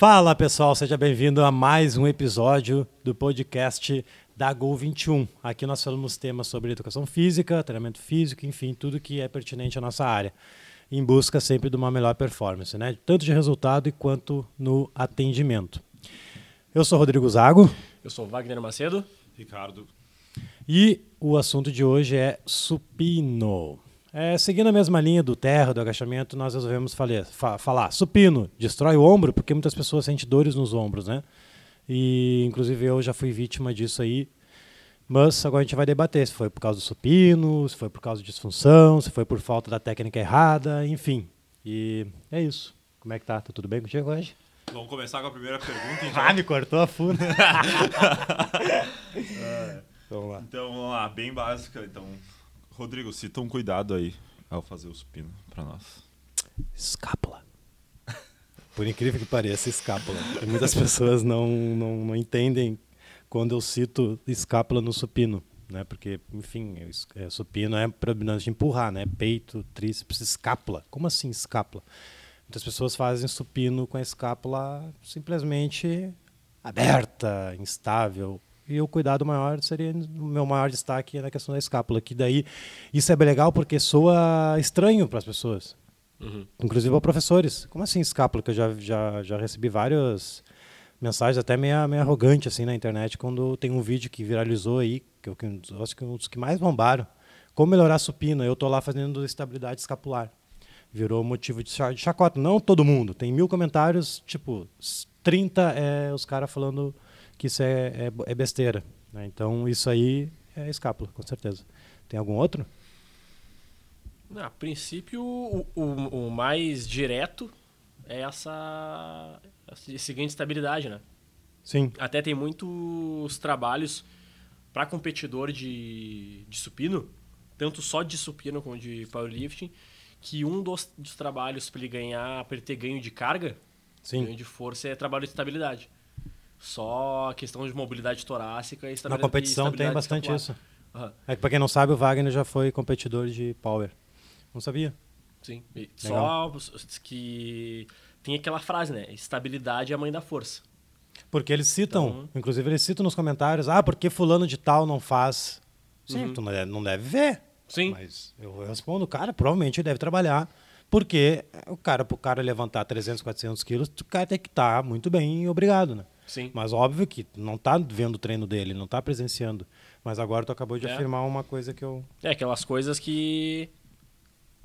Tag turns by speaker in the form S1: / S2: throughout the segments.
S1: Fala pessoal, seja bem-vindo a mais um episódio do podcast da Gol 21. Aqui nós falamos temas sobre educação física, treinamento físico, enfim, tudo que é pertinente à nossa área, em busca sempre de uma melhor performance, né? tanto de resultado quanto no atendimento. Eu sou Rodrigo Zago.
S2: Eu sou Wagner Macedo.
S3: Ricardo.
S1: E o assunto de hoje é supino. É, seguindo a mesma linha do terra, do agachamento, nós resolvemos falar, fa falar supino, destrói o ombro, porque muitas pessoas sentem dores nos ombros, né? E inclusive eu já fui vítima disso aí. Mas agora a gente vai debater se foi por causa do supino, se foi por causa de disfunção, se foi por falta da técnica errada, enfim. E é isso. Como é que tá? Tá tudo bem contigo hoje?
S3: Vamos começar com a primeira pergunta, então.
S1: Ah, me cortou a funda.
S3: é.
S1: Vamos lá.
S3: Então, vamos lá, bem básica. Então, Rodrigo, cita um cuidado aí ao fazer o supino para nós.
S1: Escápula. Por incrível que pareça, escápula. E muitas pessoas não, não, não entendem quando eu cito escápula no supino. Né? Porque, enfim, é, supino é predominante de empurrar, né? Peito, tríceps, escápula. Como assim escápula? Muitas pessoas fazem supino com a escápula simplesmente aberta, instável, e o cuidado maior seria o meu maior destaque na questão da escápula, que daí isso é bem legal porque soa estranho para as pessoas. Uhum. Inclusive para professores. Como assim escápula? Que eu já, já, já recebi várias mensagens até meio, meio arrogante assim na internet quando tem um vídeo que viralizou aí, que eu, acho que um dos que mais bombaram. Como melhorar a supina? Eu tô lá fazendo estabilidade escapular. Virou motivo de chacota. Não todo mundo. Tem mil comentários, tipo, 30 é os caras falando que isso é, é, é besteira. Né? Então, isso aí é escápula, com certeza. Tem algum outro?
S2: A princípio, o, o, o mais direto é essa, essa seguinte estabilidade, né?
S1: Sim.
S2: Até tem muitos trabalhos para competidor de, de supino, tanto só de supino como de powerlifting, que um dos, dos trabalhos para ele ganhar, para ele ter ganho de carga,
S1: Sim.
S2: ganho de força, é trabalho de estabilidade. Só a questão de mobilidade torácica e
S1: estabilidade. Na competição tem bastante
S2: escapular.
S1: isso. Uhum. É que, pra quem não sabe, o Wagner já foi competidor de power. Não sabia?
S2: Sim. Só que tem aquela frase, né? Estabilidade é a mãe da força.
S1: Porque eles citam, então... inclusive eles citam nos comentários, ah, porque fulano de tal não faz. Sim, uhum. tu não deve ver.
S2: Sim.
S1: Mas eu respondo, cara, provavelmente ele deve trabalhar. Porque o cara, pro cara levantar 300, 400 quilos, o cara tem que estar tá muito bem obrigado, né?
S2: Sim.
S1: Mas óbvio que não está vendo o treino dele, não está presenciando. Mas agora tu acabou de é. afirmar uma coisa que eu.
S2: É, aquelas coisas que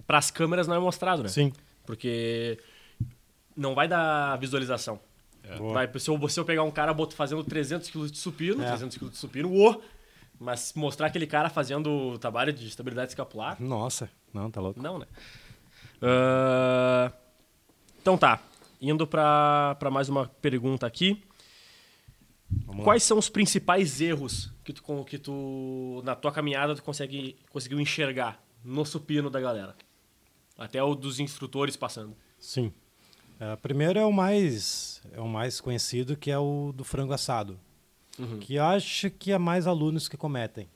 S2: para as câmeras não é mostrado, né?
S1: Sim.
S2: Porque não vai dar visualização. É. Vai, se, eu, se eu pegar um cara fazendo 300 kg de supino, é. 300 kg de supino, uou! Mas mostrar aquele cara fazendo trabalho de estabilidade escapular.
S1: Nossa, não, tá louco.
S2: Não, né? Uh, então tá. Indo para mais uma pergunta aqui. Vamos Quais lá. são os principais erros que tu, que tu na tua caminhada tu consegue, conseguiu enxergar no supino da galera? Até o dos instrutores passando.
S1: Sim. Uh, primeiro é o mais é o mais conhecido que é o do frango assado, uhum. que acho que é mais alunos que cometem.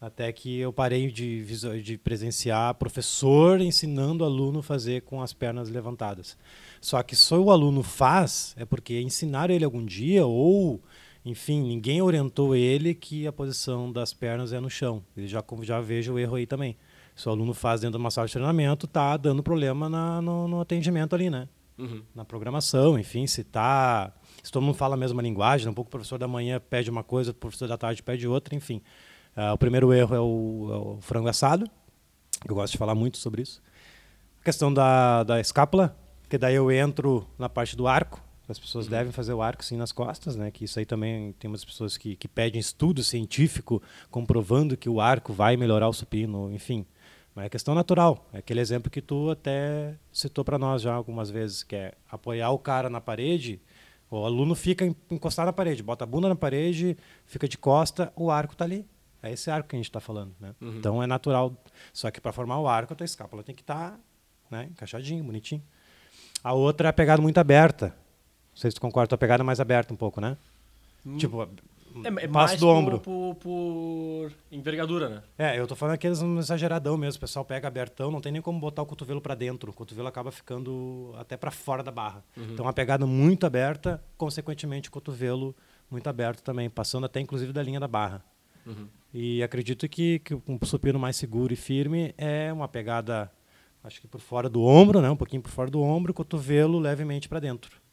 S1: Até que eu parei de, de presenciar professor ensinando aluno a fazer com as pernas levantadas. Só que só o aluno faz é porque ensinaram ele algum dia ou enfim, ninguém orientou ele que a posição das pernas é no chão. Ele já, já vejo o erro aí também. Se o aluno faz dentro de uma sala de treinamento, tá dando problema na, no, no, atendimento ali, né?
S2: Uhum.
S1: Na programação, enfim, se tá. Se todo mundo fala a mesma linguagem, um pouco o professor da manhã pede uma coisa, o professor da tarde pede outra, enfim. Uh, o primeiro erro é o, é o, frango assado. Eu gosto de falar muito sobre isso. A questão da, da escápula, que daí eu entro na parte do arco. As pessoas uhum. devem fazer o arco sim nas costas, né? Que isso aí também tem umas pessoas que, que pedem estudo científico comprovando que o arco vai melhorar o supino, enfim. Mas é questão natural. É aquele exemplo que tu até citou para nós já algumas vezes, que é apoiar o cara na parede, o aluno fica encostado na parede, bota a bunda na parede, fica de costa, o arco está ali. É esse arco que a gente está falando, né? Uhum. Então é natural. Só que para formar o arco, a tua escápula tem que estar tá, né, encaixadinho, bonitinho. A outra é a pegada muito aberta. Não sei se tu concorda, tua pegada é mais aberta um pouco, né? Hum. Tipo,
S2: É, é
S1: passo
S2: mais
S1: do ombro.
S2: Por, por envergadura, né?
S1: É, eu tô falando aqueles exageradão mesmo. O pessoal pega abertão, não tem nem como botar o cotovelo para dentro. O cotovelo acaba ficando até para fora da barra. Então, uma pegada muito aberta, consequentemente, o cotovelo muito aberto também, passando até inclusive da linha da barra. E acredito que, que um supino mais seguro e firme é uma pegada, acho que por fora do ombro, né? Um pouquinho por fora do ombro, cotovelo levemente para dentro.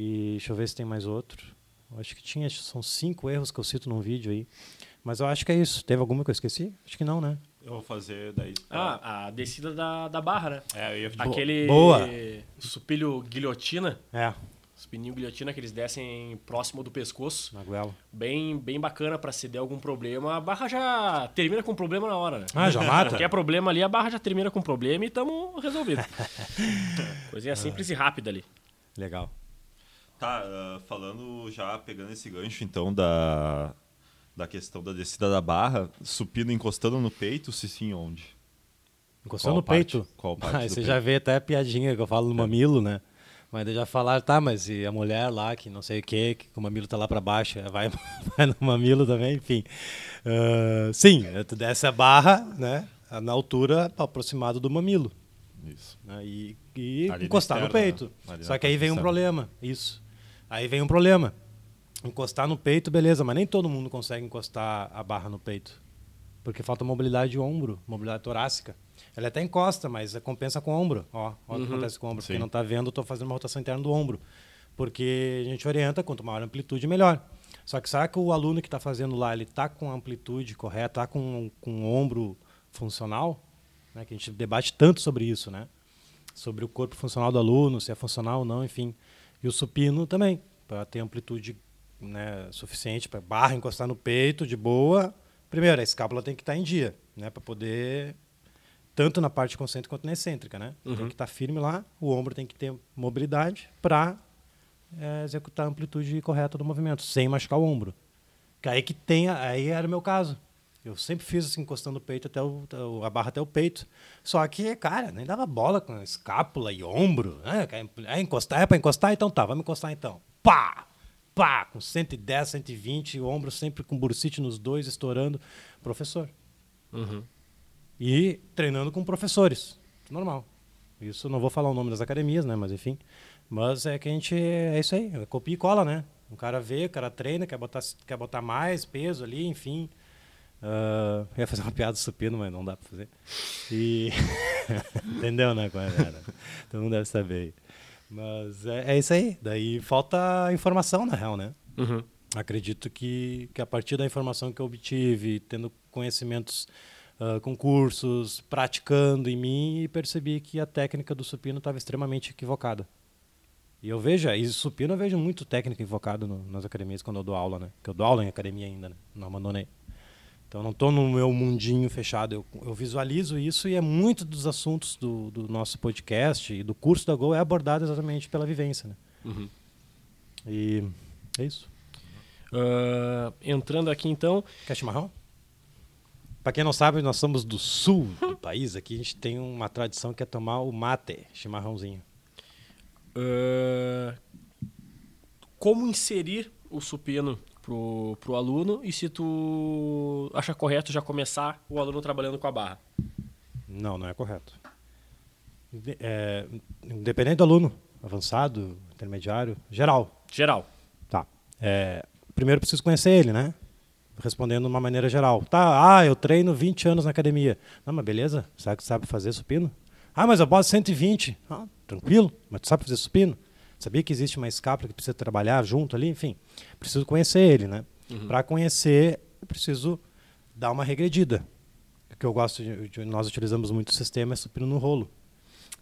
S1: E deixa eu ver se tem mais outro. Acho que tinha, são cinco erros que eu cito num vídeo aí. Mas eu acho que é isso. Teve alguma que eu esqueci? Acho que não, né?
S3: Eu vou fazer daí.
S2: Ah, a descida da, da barra, né?
S3: é, eu ia
S2: Aquele
S1: boa.
S2: supilho guilhotina,
S1: É,
S2: supininho guilhotina que eles descem próximo do pescoço.
S1: na goela.
S2: Bem, bem bacana pra se der algum problema. A barra já termina com problema na hora, né?
S1: Ah, já mata?
S2: Qualquer problema ali, a barra já termina com problema e tamo resolvido. Coisinha simples e rápida ali.
S1: Legal.
S3: Tá, ah, falando já, pegando esse gancho então da, da questão da descida da barra, supino encostando no peito, se sim, onde?
S1: Encostou
S3: Qual
S1: no
S3: parte?
S1: peito.
S3: Qual parte
S1: você
S3: peito?
S1: já vê até a piadinha que eu falo no mamilo, né? Mas daí já falaram, tá, mas e a mulher lá, que não sei o quê, que o mamilo tá lá pra baixo, vai, vai no mamilo também, enfim. Ah, sim, tu desce a barra, né? Na altura aproximado do mamilo.
S3: Isso.
S1: né, E, e encostar no
S3: externa,
S1: peito.
S3: né?
S1: Só que aí vem um
S3: externa.
S1: problema. Isso. Aí vem um problema. Encostar no peito, beleza, mas nem todo mundo consegue encostar a barra no peito. Porque falta mobilidade de ombro, mobilidade torácica. Ela até encosta, mas compensa com o ombro. Ó, olha o que acontece com o ombro.
S3: Sim.
S1: Quem não está vendo, estou fazendo uma rotação interna do ombro. Porque a gente orienta, quanto maior a amplitude, melhor. Só que será que o aluno que está fazendo lá, ele está com a amplitude correta, está com, com o ombro funcional? Né? Que a gente debate tanto sobre isso, né? Sobre o corpo funcional do aluno, se é funcional ou não, enfim. E o supino também, para ter amplitude né, suficiente para barra encostar no peito de boa. Primeiro, a escápula tem que estar em dia, né? Para poder tanto na parte concêntrica quanto na excêntrica, né? Tem que estar firme lá, o ombro tem que ter mobilidade para executar a amplitude correta do movimento, sem machucar o ombro. Que aí que tem, aí era o meu caso. Eu sempre fiz assim, encostando o peito até o, a barra até o peito. Só que, cara, nem dava bola com escápula e ombro. Né? É encostar, é para encostar, então tá, vamos encostar então. Pá! Pá! Com 110, 120, o ombro sempre com bursite nos dois, estourando. Professor.
S2: Uhum.
S1: E treinando com professores. Normal. Isso não vou falar o nome das academias, né? Mas enfim. Mas é que a gente. É isso aí. É copia e cola, né? O cara vê, o cara treina, quer botar, quer botar mais peso ali, enfim. Uh, ia fazer uma piada supino, mas não dá pra fazer. E. Entendeu, né? Qual é? Todo mundo deve saber. Mas é, é isso aí. Daí falta informação, na real, né?
S2: Uhum.
S1: Acredito que, que a partir da informação que eu obtive, tendo conhecimentos uh, com cursos, praticando em mim, percebi que a técnica do supino estava extremamente equivocada. E eu vejo, e supino eu vejo muito técnica equivocada no, nas academias quando eu dou aula, né? Porque eu dou aula em academia ainda, né? Não abandonei. Então não estou no meu mundinho fechado, eu, eu, visualizo isso e é muito dos assuntos do, do, nosso podcast e do curso da Go é abordado exatamente pela vivência, né?
S2: Uhum.
S1: E é isso.
S2: Uh, entrando aqui então.
S1: Quer chimarrão? Para quem não sabe, nós somos do sul do país. Aqui a gente tem uma tradição que é tomar o mate, chimarrãozinho.
S2: Uh, como inserir o supino pro, pro aluno e se tu acha correto já começar o aluno trabalhando com a barra?
S1: Não, não é correto. É, independente do aluno, avançado, intermediário, geral.
S2: Geral.
S1: Tá. É, primeiro preciso conhecer ele, né? Respondendo de uma maneira geral. Tá, ah, eu treino 20 anos na academia. Não, mas beleza, sabe que sabe fazer supino? Ah, mas eu boto 120. Ah, tranquilo, mas tu sabe fazer supino? Sabia que existe uma escápula que precisa trabalhar junto ali? Enfim, preciso conhecer ele, né? Uhum. Para conhecer, preciso dar uma regredida. O que eu gosto, de, de, nós utilizamos muito o sistema é supino no rolo.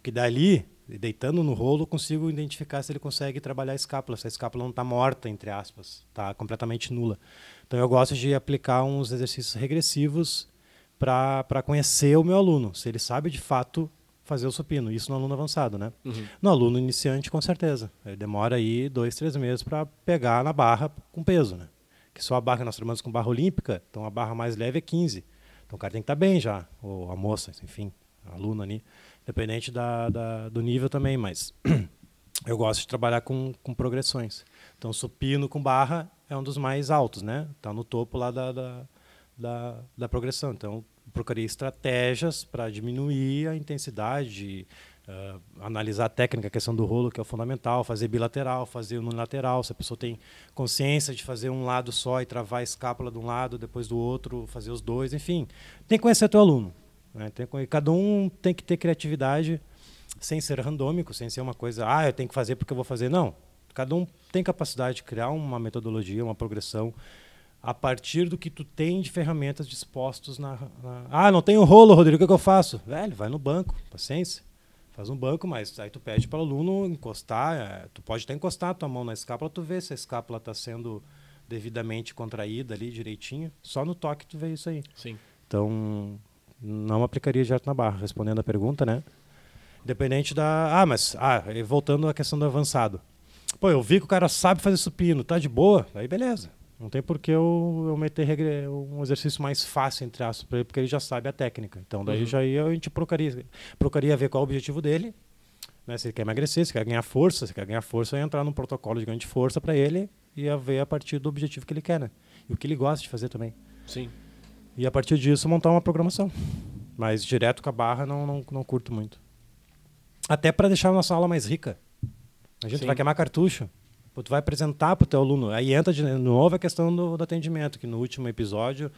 S1: Que dali, deitando no rolo, eu consigo identificar se ele consegue trabalhar a escápula, se a escápula não está morta, entre aspas, está completamente nula. Então eu gosto de aplicar uns exercícios regressivos para conhecer o meu aluno, se ele sabe de fato fazer o supino. Isso no aluno avançado, né?
S2: Uhum.
S1: No aluno iniciante, com certeza. Ele demora aí dois, três meses para pegar na barra com peso, né? Que só a barra que nós trabalhamos com barra olímpica, então a barra mais leve é 15. Então o cara tem que estar tá bem já, ou a moça, enfim, a aluna ali, independente da, da, do nível também, mas eu gosto de trabalhar com, com progressões. Então supino com barra é um dos mais altos, né? Está no topo lá da, da, da, da progressão. Então, procurei estratégias para diminuir a intensidade, uh, analisar a técnica, a questão do rolo, que é fundamental, fazer bilateral, fazer unilateral. Se a pessoa tem consciência de fazer um lado só e travar a escápula de um lado, depois do outro, fazer os dois, enfim. Tem que conhecer teu aluno. Né? Tem, cada um tem que ter criatividade sem ser randômico, sem ser uma coisa, ah, eu tenho que fazer porque eu vou fazer. Não. Cada um tem capacidade de criar uma metodologia, uma progressão a partir do que tu tem de ferramentas dispostos na, na... ah não tenho rolo Rodrigo o que, é que eu faço? Velho vai no banco paciência. Faz um banco mas aí tu pede para o aluno encostar é, tu pode até encostar a tua mão na escápula tu vê se a escápula está sendo devidamente contraída ali direitinho. Só no toque tu vê isso aí.
S2: Sim.
S1: Então não aplicaria direto na barra respondendo a pergunta né? Independente da ah mas ah voltando à questão do avançado. Pô eu vi que o cara sabe fazer supino tá de boa? Aí beleza não tem por que eu, eu meter um exercício mais fácil, entre aspas, para ele, porque ele já sabe a técnica. Então, daí uhum. já ia, a gente procuraria, procuraria ver qual é o objetivo dele. Né? Se ele quer emagrecer, se quer ganhar força, se quer ganhar força, entrar num protocolo de ganho de força para ele e ia ver a partir do objetivo que ele quer, né? E o que ele gosta de fazer também.
S2: Sim.
S1: E a partir disso montar uma programação. Mas direto com a barra não, não, não curto muito. Até para deixar a nossa aula mais rica. A gente Sim. vai queimar cartucho tu vai apresentar para o teu aluno. Aí entra de novo a questão do, do, atendimento, que no último episódio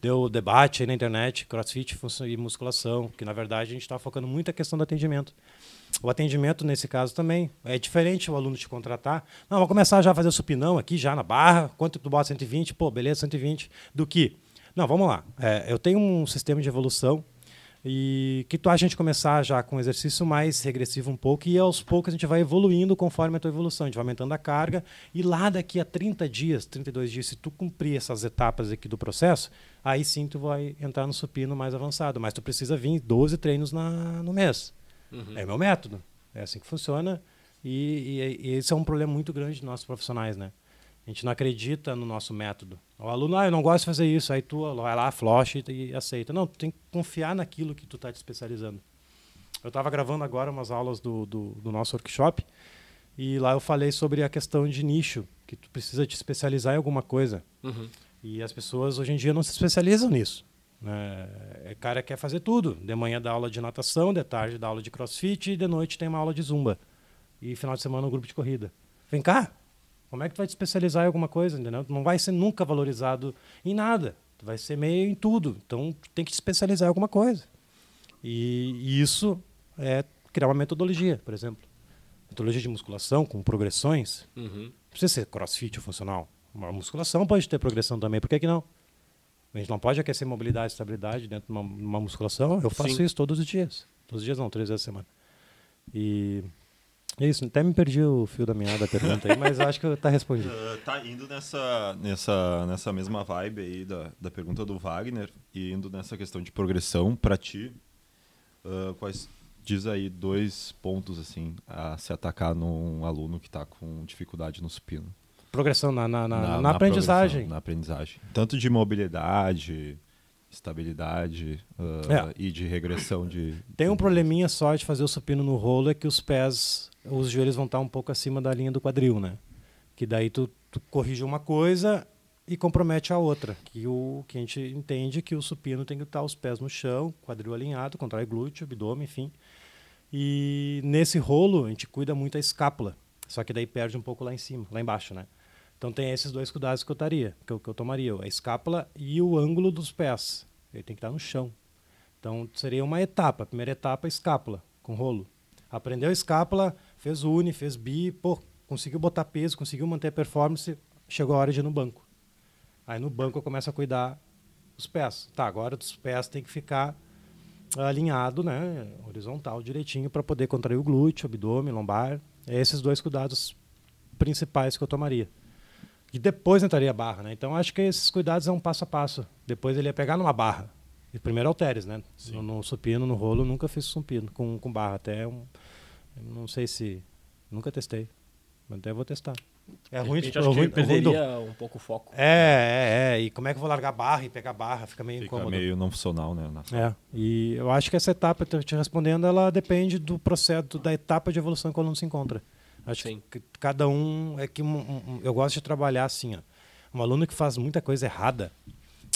S1: deu debate aí na internet, crossfit e musculação, que na verdade a gente está focando muito a questão do atendimento. O atendimento, nesse caso, também é diferente o aluno te contratar. Não, vou começar já a fazer o supinão aqui, já na barra. Quanto tu bota 120? Pô, beleza, 120. Do que? Não, vamos lá. É, eu tenho um sistema de evolução e que tu a gente começar já com um exercício mais regressivo um pouco e aos poucos a gente vai evoluindo conforme a tua evolução, a gente vai aumentando a carga e lá daqui a 30 dias, 32 dias, se tu cumprir essas etapas aqui do processo, aí sim tu vai entrar no supino mais avançado, mas tu precisa vir 12 treinos na, no mês. Uhum. É meu método, é assim que funciona e, e, e esse é um problema muito grande de nossos profissionais, né? A gente não acredita no nosso método. O aluno, ah, eu não gosto de fazer isso. Aí tu vai lá, floche e aceita. Não, tu tem que confiar naquilo que tu está te especializando. Eu estava gravando agora umas aulas do, do, do, nosso workshop e lá eu falei sobre a questão de nicho, que tu precisa te especializar em alguma coisa. Uhum. E as pessoas hoje em dia não se especializam nisso. Né? É, cara quer fazer tudo. De manhã dá aula de natação, de tarde dá aula de crossfit e de noite tem uma aula de zumba. E final de semana um grupo de corrida. Vem cá, como é que tu vai te especializar em alguma coisa, entendeu? Tu não vai ser nunca valorizado em nada. Tu vai ser meio em tudo. Então, tem que te especializar em alguma coisa. E, e isso é criar uma metodologia, por exemplo. Metodologia de musculação com progressões. Uhum. Não precisa ser crossfit ou funcional. Uma musculação pode ter progressão também. Por que, que não? A gente não pode aquecer mobilidade e estabilidade dentro de uma, uma musculação. Eu faço Sim. isso todos os dias. Todos os dias não, três vezes a semana. E isso, até me perdi o fio da meada da pergunta aí, mas acho que está respondido. Uh,
S3: tá indo nessa, nessa, nessa mesma vibe aí da, da pergunta do Wagner e indo nessa questão de progressão para ti, uh, quais diz aí dois pontos assim a se atacar num aluno que está com dificuldade no supino?
S1: Progressão na, na, na, na, na aprendizagem.
S3: Na aprendizagem. Tanto de mobilidade, estabilidade uh, é. e de regressão de.
S1: Tem um probleminha só de fazer o supino no rolo é que os pés os joelhos vão estar um pouco acima da linha do quadril, né? Que daí tu, tu corrige uma coisa e compromete a outra. Que o que a gente entende que o supino tem que estar os pés no chão, quadril alinhado, contrai glúteo, abdômen, enfim. E nesse rolo a gente cuida muito a escápula, só que daí perde um pouco lá em cima, lá embaixo, né? Então tem esses dois cuidados que eu taria, que eu, que eu tomaria, a escápula e o ângulo dos pés. Ele tem que estar no chão. Então seria uma etapa. A primeira etapa, escápula, com rolo. Aprendeu a escápula, fez uni, fez bi, pô, conseguiu botar peso, conseguiu manter a performance, chegou a hora de ir no banco. Aí no banco eu começo a cuidar dos pés. Tá, agora os pés tem que ficar alinhado, né, horizontal direitinho para poder contrair o glúteo, abdômen, lombar. É esses dois cuidados principais que eu tomaria. E depois entraria a barra, né? Então acho que esses cuidados é um passo a passo. Depois ele ia pegar numa barra. E primeiro halteres, né? No, no, supino, no rolo, nunca fiz supino com, com barra. Até um, não sei se. Nunca testei. Mas até vou testar.
S2: É ruim, tipo, acho ruim, perderia ruim do... um pouco o foco.
S1: É, é, é. E como é que eu vou largar barra e pegar barra? Fica meio
S3: Fica
S1: incômodo.
S3: meio não funcional, né?
S1: É. E eu acho que essa etapa, te respondendo, ela depende do processo, da etapa de evolução que o aluno se encontra. Acho Sim. que cada um é que um, um, eu gosto de trabalhar assim, ó. Um aluno que faz muita coisa errada,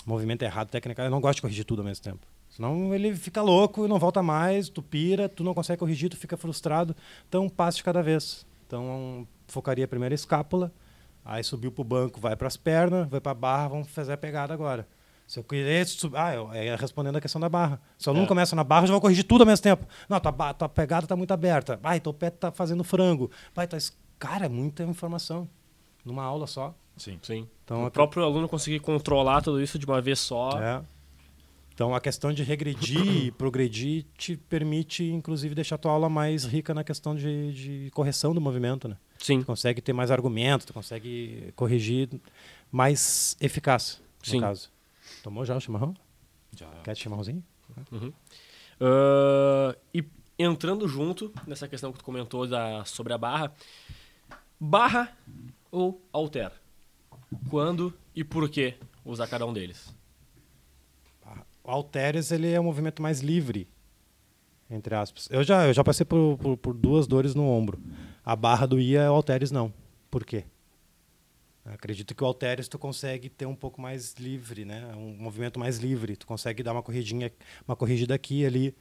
S1: movimento errado, técnica, eu não gosto de corrigir tudo ao mesmo tempo. Senão ele fica louco e não volta mais, tu pira, tu não consegue corrigir, tu fica frustrado. Então, um passo de cada vez. Então, focaria primeiro a escápula, aí subiu para o banco, vai para as pernas, vai para a barra, vamos fazer a pegada agora. Se eu querer subir. Ah, eu, é respondendo a questão da barra. Se o aluno é. começa na barra, eu já vou corrigir tudo ao mesmo tempo. Não, tua, tua pegada está muito aberta. Vai, teu pé está fazendo frango. Vai, tá... Cara, é muita informação. Numa aula só.
S2: Sim. Sim. Então, o próprio aluno conseguir controlar tudo isso de uma vez só.
S1: É. Então, a questão de regredir e progredir te permite, inclusive, deixar a tua aula mais rica na questão de, de correção do movimento, né?
S2: Sim.
S1: Tu consegue ter mais argumentos, tu consegue corrigir mais eficaz, no Sim. caso. Tomou já o chimarrão? Já. Quer chimarrãozinho?
S2: Uhum. Uh, e entrando junto nessa questão que tu comentou da, sobre a barra, barra ou altera? Quando e por que usar cada um deles?
S1: O halteres ele é um movimento mais livre, entre aspas. Eu já, eu já passei por, por, por duas dores no ombro. A barra do IA, o halteres não. Por quê? acredito que o halteres tu consegue ter um pouco mais livre, né? Um movimento mais livre. Tu consegue dar uma corridinha, uma corrigida aqui e ali.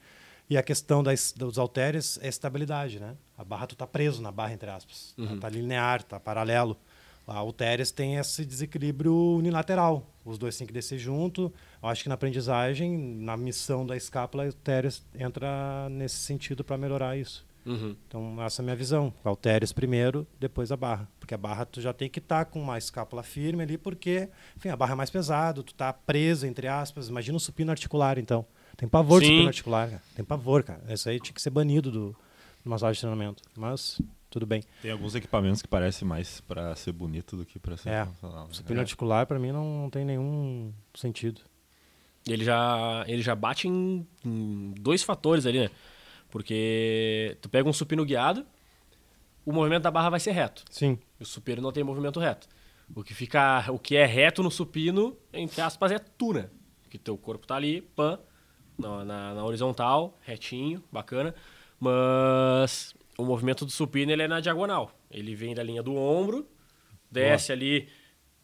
S1: E a questão das, dos halteres é estabilidade, né? A barra tu tá preso na barra entre aspas. Uhum. Tá, tá linear, tá paralelo. A halteres tem esse desequilíbrio unilateral. Os dois têm que descer junto. Acho que na aprendizagem, na missão da escápula, a halteres entra nesse sentido para melhorar isso.
S2: Uhum.
S1: Então, essa é a minha visão. Halteres primeiro, depois a barra. Porque a barra tu já tem que estar tá com uma escápula firme ali, porque enfim, a barra é mais pesado, tu tá preso, entre aspas. Imagina um supino articular, então. Tem pavor Sim. de supino articular, cara. Tem pavor, cara. Isso aí tinha que ser banido do, do massagem de treinamento. Mas tudo bem.
S3: Tem alguns equipamentos que parecem mais para ser bonito do que para ser
S1: é. funcional. Né? Supino é. articular, para mim, não, não tem nenhum sentido.
S2: Ele já, ele já bate em, em dois fatores ali, né? Porque tu pega um supino guiado, o movimento da barra vai ser reto.
S1: Sim.
S2: O supino não tem movimento reto. O que fica, o que é reto no supino, entre aspas, é tu, né? Que teu corpo tá ali, pan, na, na, na, horizontal, retinho, bacana. Mas o movimento do supino ele é na diagonal. Ele vem da linha do ombro, desce ali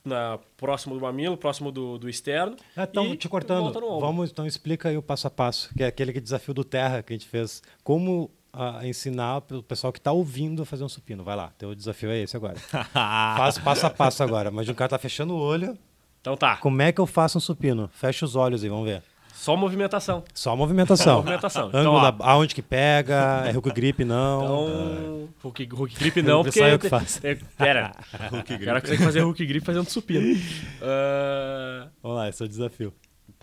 S2: na, próximo do mamilo, próximo do, do externo.
S1: Ah, então, te cortando, vamos então explica aí o passo a passo, que é aquele que desafio do terra que a gente fez. Como uh, ensinar o pessoal que está ouvindo a fazer um supino. Vai lá, teu desafio é esse agora. Faz passo a passo agora. Mas o cara tá fechando o olho.
S2: Então tá.
S1: Como é que eu faço um supino? Fecha os olhos e vamos ver.
S2: Só movimentação.
S1: Só movimentação. Só movimentação. Ângulo então, da, aonde que pega, é hook grip não.
S2: Então, hook, hook grip não, porque...
S1: Sai o que faz.
S2: É, pera, hook grip. o cara consegue fazer hook grip fazendo supino.
S1: Uh... Vamos lá, esse é o desafio.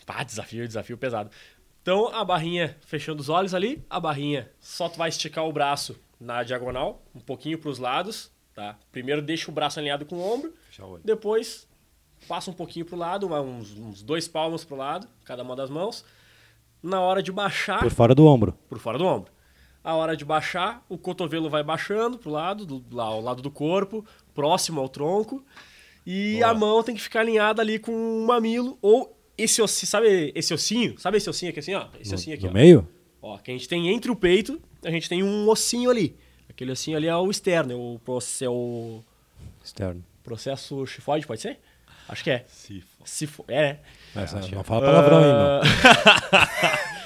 S2: Pá, desafio, desafio pesado. Então, a barrinha fechando os olhos ali, a barrinha só tu vai esticar o braço na diagonal, um pouquinho para os lados, tá? Primeiro deixa o braço alinhado com o ombro, o depois passa um pouquinho pro lado, uns, uns dois palmos pro lado, cada uma das mãos. Na hora de baixar.
S1: Por fora do ombro.
S2: Por fora do ombro. A hora de baixar, o cotovelo vai baixando pro lado, do, lá, ao lado do corpo, próximo ao tronco. E Boa. a mão tem que ficar alinhada ali com o mamilo ou esse ossinho, sabe esse ossinho? Sabe esse ossinho aqui assim, ó? Esse ossinho aqui,
S1: no
S2: ó.
S1: meio?
S2: Ó, que a gente tem entre o peito, a gente tem um ossinho ali. Aquele ossinho ali é o externo, é o, é o
S1: externo.
S2: Processo chifoide, pode ser? Acho que é.
S3: Sifo.
S2: Sifo. É, né?
S1: Essa, não fala palavrão uh... aí, não.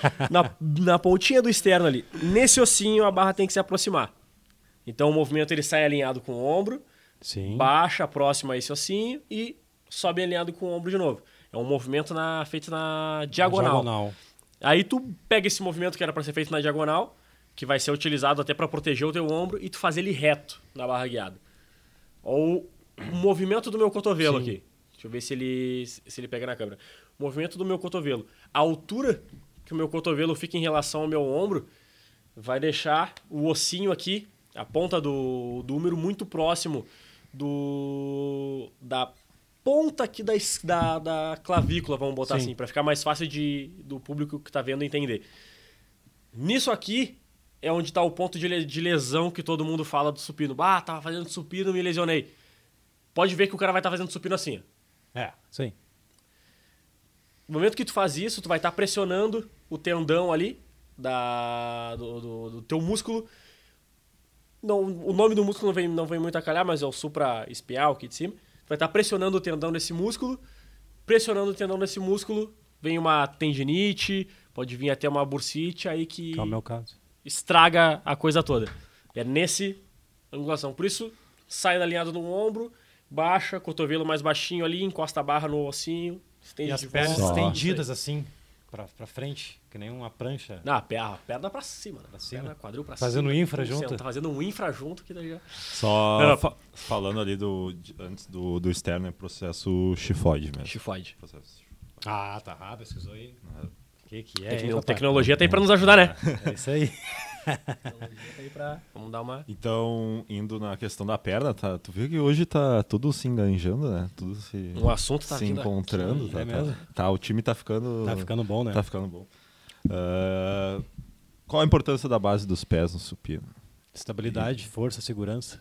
S2: Ah, na, na pontinha do externo ali. Nesse ossinho, a barra tem que se aproximar. Então o movimento ele sai alinhado com o ombro,
S1: Sim.
S2: baixa próximo a esse ossinho e sobe alinhado com o ombro de novo. É um movimento na, feito na diagonal.
S1: diagonal.
S2: Aí tu pega esse movimento que era para ser feito na diagonal, que vai ser utilizado até para proteger o teu ombro, e tu faz ele reto na barra guiada. Ou o movimento do meu cotovelo Sim. aqui. Deixa eu ver se ele, se ele pega na câmera. O movimento do meu cotovelo. A altura que o meu cotovelo fica em relação ao meu ombro vai deixar o ossinho aqui, a ponta do, do úmero, muito próximo do da ponta aqui da, da, da clavícula, vamos botar Sim. assim, para ficar mais fácil de, do público que está vendo entender. Nisso aqui é onde está o ponto de, de lesão que todo mundo fala do supino. Ah, tava fazendo supino, me lesionei. Pode ver que o cara vai estar tá fazendo supino assim.
S1: É, sim.
S2: No momento que tu faz isso, tu vai estar tá pressionando o tendão ali da, do, do, do, teu músculo. Não, o nome do músculo não vem, não vem muito a calhar, mas é o supra-espial aqui de cima. Tu vai estar pressionando o tendão nesse músculo, pressionando o tendão nesse músculo, vem uma tendinite, pode vir até uma bursite, aí que
S1: Que é o meu caso.
S2: estraga a coisa toda. É nesse angulação. Por isso, sai da alinhado no ombro, baixa, cotovelo mais baixinho ali, encosta a barra no ossinho, estende
S1: E as pernas
S2: volta.
S1: estendidas assim, pra, pra frente, que nem uma prancha.
S2: Não, a perna, a perna pra cima, né?
S1: Pra cima?
S2: Perna, quadril pra
S1: Fazendo
S2: cima.
S1: infra
S2: Você
S1: junto?
S2: Tá fazendo um infra junto que daí já...
S3: Só
S2: Não, não,
S3: fa- falando ali do de- antes do, do externo é processo chifoide mesmo.
S2: Chifoide.
S3: Processo
S1: Ah, tá. Ah, pesquisou aí. O que, que é?
S2: Tecno-
S1: hein,
S2: tecnologia tá aí pra nos ajudar, né?
S1: É isso aí.
S2: Pra... Vamos dar uma...
S3: Então, indo na questão da perna, tá, tu viu que hoje tá tudo se enganjando, né? Tudo se,
S2: O assunto tá
S3: se encontrando.
S2: aqui.
S3: Tá,
S1: É
S3: tá-
S1: mesmo?
S3: tá, o time tá ficando.
S1: Tá ficando bom, né?
S3: Tá ficando bom. Ah, qual a importância da base dos pés no supino?
S1: Estabilidade, força, segurança.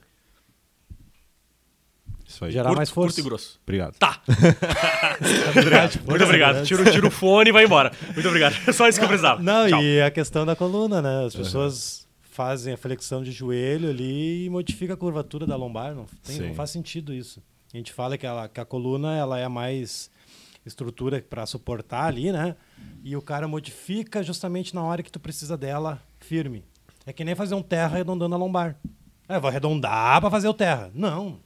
S3: Isso aí.
S1: Gerar
S2: Curto,
S1: mais força.
S2: curto e grosso.
S3: Obrigado.
S2: Tá, muito obrigado. Tira, tira o fone e vai embora. Muito obrigado. É só isso que eu precisava.
S1: Não,
S2: Tchau.
S1: e a questão da coluna, né? As pessoas fazem a flexão de joelho ali e modifica a curvatura da lombar. Não, tem- não faz sentido isso. A gente fala que, ela, que a coluna ela é a mais estrutura para suportar ali, né? E o cara modifica justamente na hora que tu precisa dela firme. É que nem fazer um terra arredondando a lombar. É, vou arredondar para fazer o terra. Não.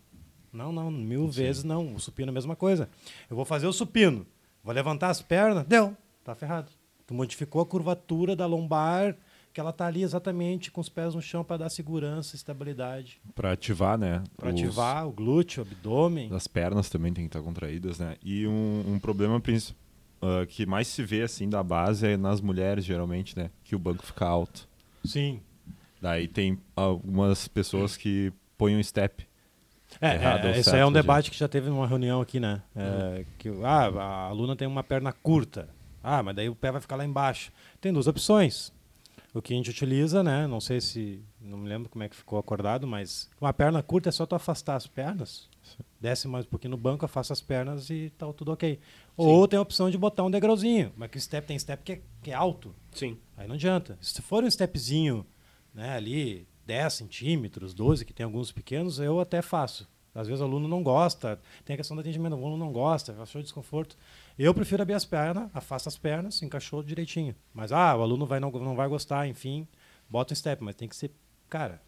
S1: Não, não, mil vezes não. O supino é a mesma coisa. Eu vou fazer o supino. Vou levantar as pernas. Deu. Tá ferrado. Tu modificou a curvatura da lombar, que ela tá ali exatamente com os pés no chão para dar segurança, estabilidade.
S3: Pra ativar, né?
S1: Para
S3: os-
S1: ativar o glúteo, o abdômen.
S3: As pernas também têm que estar contraídas, né? E um, um problema princi- ah, que mais se vê assim da base é nas mulheres, geralmente, né? Que o banco fica alto.
S1: Sim.
S3: Daí tem algumas pessoas que põem um step.
S1: É,
S3: Errado
S1: é, é um debate que já teve numa reunião aqui, né? É, que ah, a aluna tem uma perna curta. Ah, mas daí o pé vai ficar lá embaixo. Tem duas opções. O que a gente utiliza, né? Não sei se. Não me lembro como é que ficou acordado, mas uma perna curta é só tu afastar as pernas. Desce mais um pouquinho no banco, afasta as pernas e tá tudo ok. Ou tem a opção de botar um degrauzinho. Mas que o step tem step que é, que é alto.
S2: Sim.
S1: Aí não adianta. Se for um stepzinho, né, ali 10 centímetros, 12, que tem alguns pequenos, eu até faço. Às vezes o aluno não gosta, tem a questão do atendimento, o aluno não gosta, achou desconforto. Eu prefiro abrir as pernas, afasta as pernas, encaixou direitinho. Mas, ah, o aluno vai, não, não vai gostar, enfim, bota um step, mas tem que ser, cara,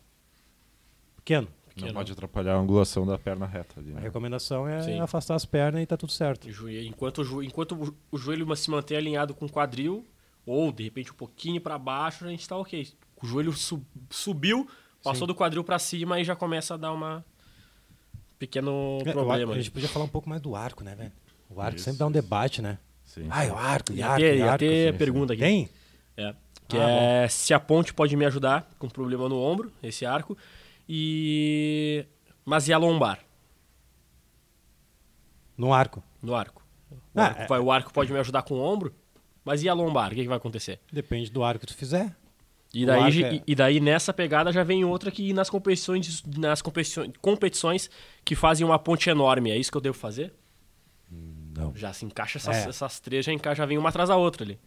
S1: pequeno.
S3: Não pode atrapalhar a angulação da perna reta ali.
S1: A
S3: Né?
S1: recomendação é
S2: Sim.
S1: afastar as pernas e tá tudo certo.
S2: O joelho- Enquanto, o jo- enquanto o- joelho se manter alinhado com o quadril, ou de repente um pouquinho para baixo, a gente tá ok. O joelho su- subiu, passou
S1: Sim.
S2: do quadril para cima e já começa a dar uma pequeno
S1: É,
S2: problema.
S1: a gente podia falar um pouco mais do arco, né, velho? O arco
S3: Isso,
S1: sempre dá um debate, né?
S3: Sim.
S1: Ah, é o arco, e
S2: Ia
S1: arco,
S2: ter,
S1: e
S2: ia
S1: arco.
S2: ter
S3: sim,
S2: pergunta aqui.
S1: Tem?
S2: É. Que
S1: Ah,
S2: é se a ponte pode me ajudar com problema no ombro, esse arco. E. Mas e a lombar?
S1: No arco.
S2: No arco. O,
S1: Ah,
S2: arco,
S1: é-
S2: vai- o arco pode me ajudar com o ombro, mas e a lombar? O que, que vai acontecer?
S1: Depende do arco que tu fizer.
S2: E daí, e-
S1: é-
S2: e daí nessa pegada já vem outra que nas competições, nas competições, competições que fazem uma ponte enorme. É isso que eu devo fazer?
S1: Não.
S2: Já se encaixa essas,
S1: É.
S2: essas três, já, encaixa, já vem uma atrás da outra ali.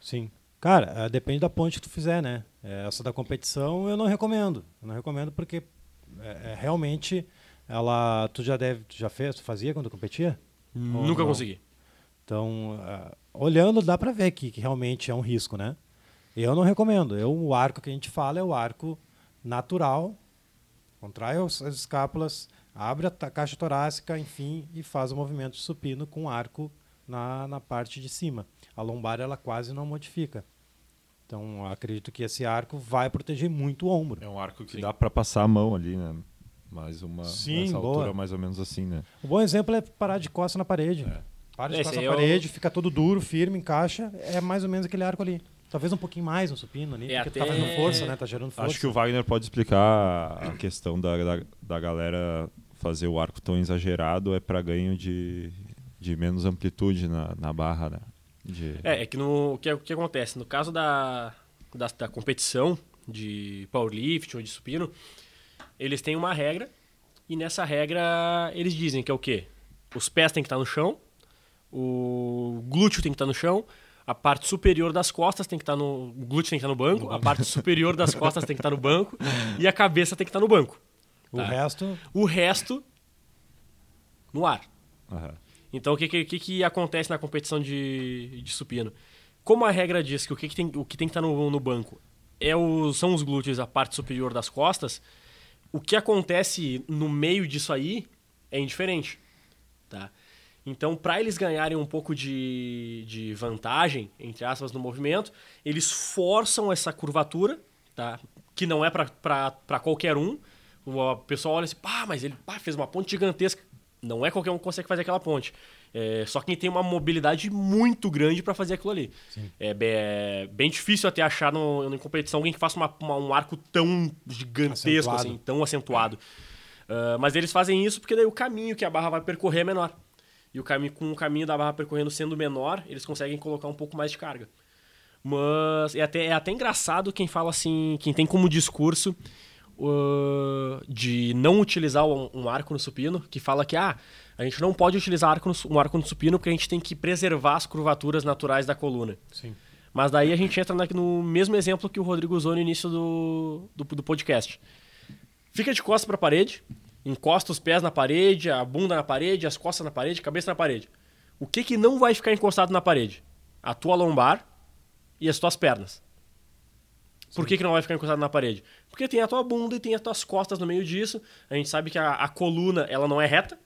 S1: Sim. Cara, eh, depende da ponte que tu fizer, né? Eh, Essa da competição eu não recomendo. Eu não recomendo porque eh, realmente ela. Tu já deve. Tu já fez? Tu fazia quando competia?
S2: Nunca
S1: não?
S2: consegui.
S1: Então, ah, olhando, dá pra ver que, que realmente é um risco, né? Eu não recomendo. Eu, o arco que a gente fala é o arco natural. Contrai os- as escápulas, abre a caixa torácica, enfim, e faz o movimento de supino com o arco na, na parte de cima. A lombar, ela quase não modifica. Então, acredito que esse arco vai proteger muito o ombro.
S3: É um arco que
S2: Sim.
S3: dá pra passar a mão ali, né? Mais uma.
S1: Sim,
S3: nessa
S1: boa.
S3: altura, mais ou menos assim, né?
S1: O bom exemplo é parar de costa na parede.
S3: É.
S1: Para de
S2: Esse
S1: na parede, fica todo duro, firme, encaixa. É mais ou menos aquele arco ali. Talvez um pouquinho mais no supino ali,
S2: É
S1: porque tá
S2: até-
S1: fazendo força, né? Tá gerando força.
S3: Acho que o Wagner pode explicar a questão da, da, da galera fazer o arco tão exagerado é para ganho de, de menos amplitude na, na barra, né? De,
S2: É, é que no, o, que, o que acontece? No caso da, da, da competição de powerlifting ou de supino, eles têm uma regra e nessa regra eles dizem que é o quê? Os pés têm que estar no chão, o glúteo tem que estar no chão, a parte superior das costas tem que estar no. O glúteo tem que estar no banco, a parte superior das costas tem que estar no banco e a cabeça tem que estar no banco.
S1: O
S2: Tá.
S1: resto,
S2: O resto no ar.
S3: Aham.
S2: Então, o que, que, que, que acontece na competição de, de supino? Como a regra diz que o que, que tem, o que tem que estar no, no banco é o, são os glúteos, a parte superior das costas, o que acontece no meio disso aí é indiferente. Tá? Então, para eles ganharem um pouco de, de vantagem, entre aspas, no movimento, eles forçam essa curvatura, tá? que não é para qualquer um. O pessoal olha assim, pá, mas ele pá, fez uma ponte gigantesca. Não é qualquer um que consegue fazer aquela ponte. É, só quem tem uma mobilidade muito grande para fazer aquilo ali. É bem, é bem, difícil até achar no, em competição alguém que faça uma, uma, um arco tão gigantesco,
S1: Acentuado.
S2: assim, tão acentuado. Uh, mas eles fazem isso porque daí o caminho que a barra vai percorrer é menor. E o caminho, com o caminho da barra percorrendo sendo menor, eles conseguem colocar um pouco mais de carga. Mas é até, é até engraçado quem fala assim, quem tem como discurso uh, de não utilizar um, um, arco no supino, que fala que ah, a gente não pode utilizar arco no, um arco no supino porque a gente tem que preservar as curvaturas naturais da coluna.
S1: Sim.
S2: Mas daí a gente entra no mesmo exemplo que o Rodrigo usou no início do, do, do podcast. Fica de costas para a parede, encosta os pés na parede, a bunda na parede, as costas na parede, a cabeça na parede. O que, que não vai ficar encostado na parede? A tua lombar e as tuas pernas. Por que, que não vai ficar encostado na parede? Porque tem a tua bunda e tem as tuas costas no meio disso. A gente sabe que a, a coluna ela não é reta.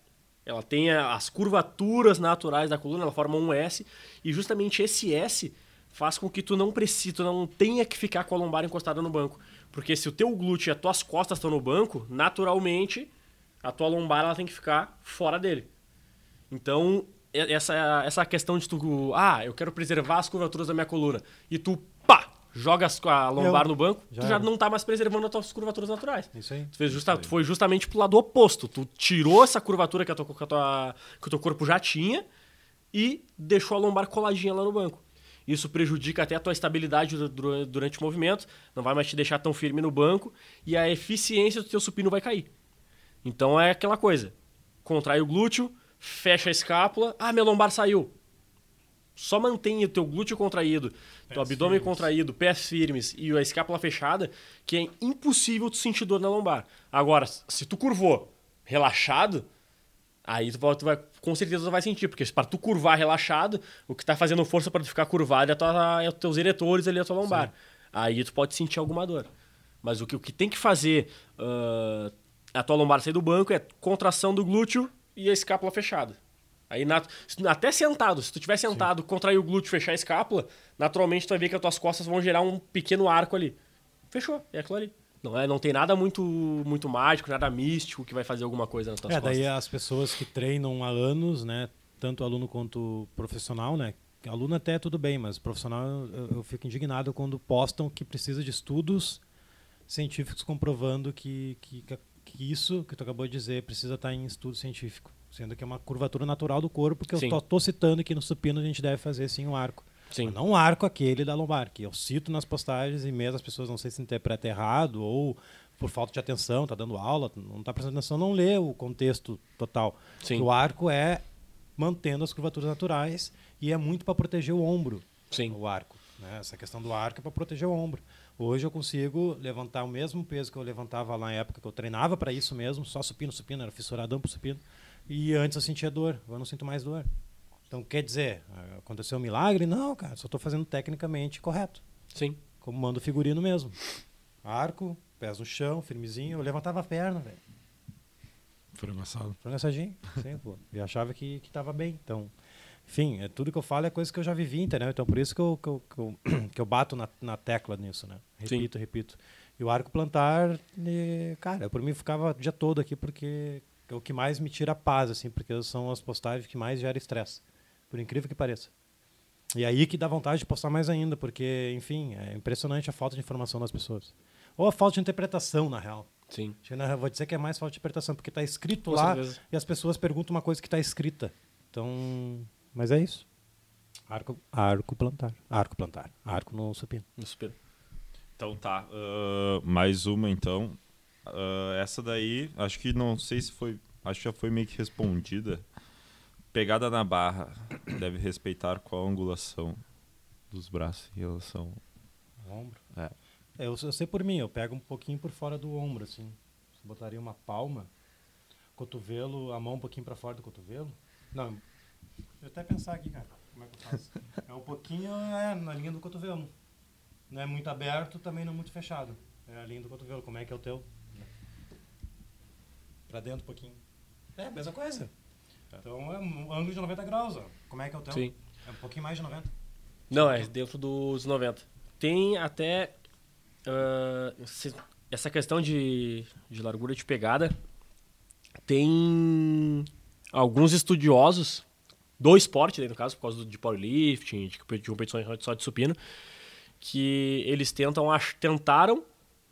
S2: Ela tem a, as curvaturas naturais da coluna, ela forma um S. E justamente esse S faz com que tu não precise, tu não tenha que ficar com a lombar encostada no banco. Porque se o teu glúteo e as tuas costas estão no banco, naturalmente a tua lombar ela tem que ficar fora dele. Então, essa, essa questão de tu, ah, eu quero preservar as curvaturas da minha coluna, e tu, pá, joga a lombar eu, no banco, já tu já não tá mais preservando as tuas curvaturas naturais.
S1: Isso aí.
S2: Tu, fez justa, tu foi justamente pro lado oposto. Tu tirou essa curvatura que, a tua, que, a tua, que o teu corpo já tinha e deixou a lombar coladinha lá no banco. Isso prejudica até a tua estabilidade durante o movimento, não vai mais te deixar tão firme no banco e a eficiência do teu supino vai cair. Então é aquela coisa. Contrai o glúteo, fecha a escápula. Ah, meu lombar saiu. Só mantenha o teu glúteo contraído, pés teu abdômen firmes. contraído, pés firmes e a escápula fechada, que é impossível tu sentir dor na lombar. Agora, se tu curvou relaxado, aí tu vai, tu vai com certeza tu vai sentir, porque para tu curvar relaxado, o que está fazendo força para tu ficar curvado é, tua, é os teus eretores ali, a tua lombar. Sim. Aí tu pode sentir alguma dor. Mas o que, o que tem que fazer uh, a tua lombar sair do banco é contração do glúteo e a escápula fechada. Aí, nat... até sentado, se tu tiver sentado, Sim. contrair o glúteo fechar a escápula, naturalmente tu vai ver que as tuas costas vão gerar um pequeno arco ali. Fechou, é aquilo ali. Não, é, não tem nada muito, muito mágico, nada místico que vai fazer alguma coisa nas tuas
S1: é,
S2: costas.
S1: daí as pessoas que treinam há anos, né, tanto aluno quanto profissional, né, aluno até tudo bem, mas profissional eu, eu fico indignado quando postam que precisa de estudos científicos comprovando que, que, que isso que tu acabou de dizer precisa estar em estudo científico, sendo que é uma curvatura natural do corpo, que eu estou citando que no supino a gente deve fazer sim um arco.
S2: Sim.
S1: Mas não um arco aquele da lombar, que eu cito nas postagens e mesmo as pessoas não sei se interpretam errado ou por falta de atenção, está dando aula, não está prestando atenção, não lê o contexto total.
S2: Sim.
S1: O arco é mantendo as curvaturas naturais e é muito para proteger o ombro.
S2: Sim.
S1: O arco. Né? Essa questão do arco é para proteger o ombro. Hoje eu consigo levantar o mesmo peso que eu levantava lá na época que eu treinava para isso mesmo, só supino, supino, era fissuradão pro supino. E antes eu sentia dor, agora eu não sinto mais dor. Então quer dizer, aconteceu um milagre? Não, cara, só estou fazendo tecnicamente correto.
S2: Sim.
S1: Como manda o figurino mesmo. Arco, pés no chão, firmezinho, eu levantava a perna, velho.
S3: Frango assado.
S1: Frango assadinho, sim, pô. E achava que, que tava bem. Então, enfim, é, tudo que eu falo é coisa que eu já vivi, entendeu? Então por isso que eu, que eu, que eu, que eu bato na, na tecla nisso, né? Repito,
S2: Sim.
S1: repito. E o arco plantar, e, cara, por mim ficava o dia todo aqui porque é o que mais me tira a paz, assim, porque são as postagens que mais gera estresse. Por incrível que pareça. E aí que dá vontade de postar mais ainda, porque, enfim, é impressionante a falta de informação das pessoas. Ou a falta de interpretação, na real.
S2: Sim.
S1: Eu vou dizer que é mais falta de interpretação, porque está escrito
S2: Com
S1: lá
S2: certeza.
S1: e as pessoas perguntam uma coisa que está escrita. Então, mas é isso. Arco, arco plantar. Arco plantar. Arco no supino.
S2: No supino.
S3: Então tá. Uh, mais uma então. Uh, essa daí, acho que não sei se foi. Acho que já foi meio que respondida. Pegada na barra. Deve respeitar qual a angulação dos braços em relação.
S1: ao ombro?
S3: É.
S1: Eu, eu sei por mim, eu pego um pouquinho por fora do ombro, assim. Botaria uma palma. cotovelo, a mão um pouquinho para fora do cotovelo. Não, deixa eu até pensar aqui, cara, como é que eu faço. É um pouquinho é, na linha do cotovelo. Não é muito aberto, também não é muito fechado. É a linha do cotovelo. Como é que é o teu? Pra dentro um pouquinho. É, mesma coisa. Então é um ângulo de 90 graus, ó. Como é que é o teu?
S2: Sim.
S1: É um pouquinho mais de 90.
S2: Não, é dentro dos 90. Tem até ah, se- essa questão de, de largura de pegada. Tem alguns estudiosos do esporte, daí no caso, por causa do, de powerlifting, de, de competições só de supino, que eles tentam tentaram,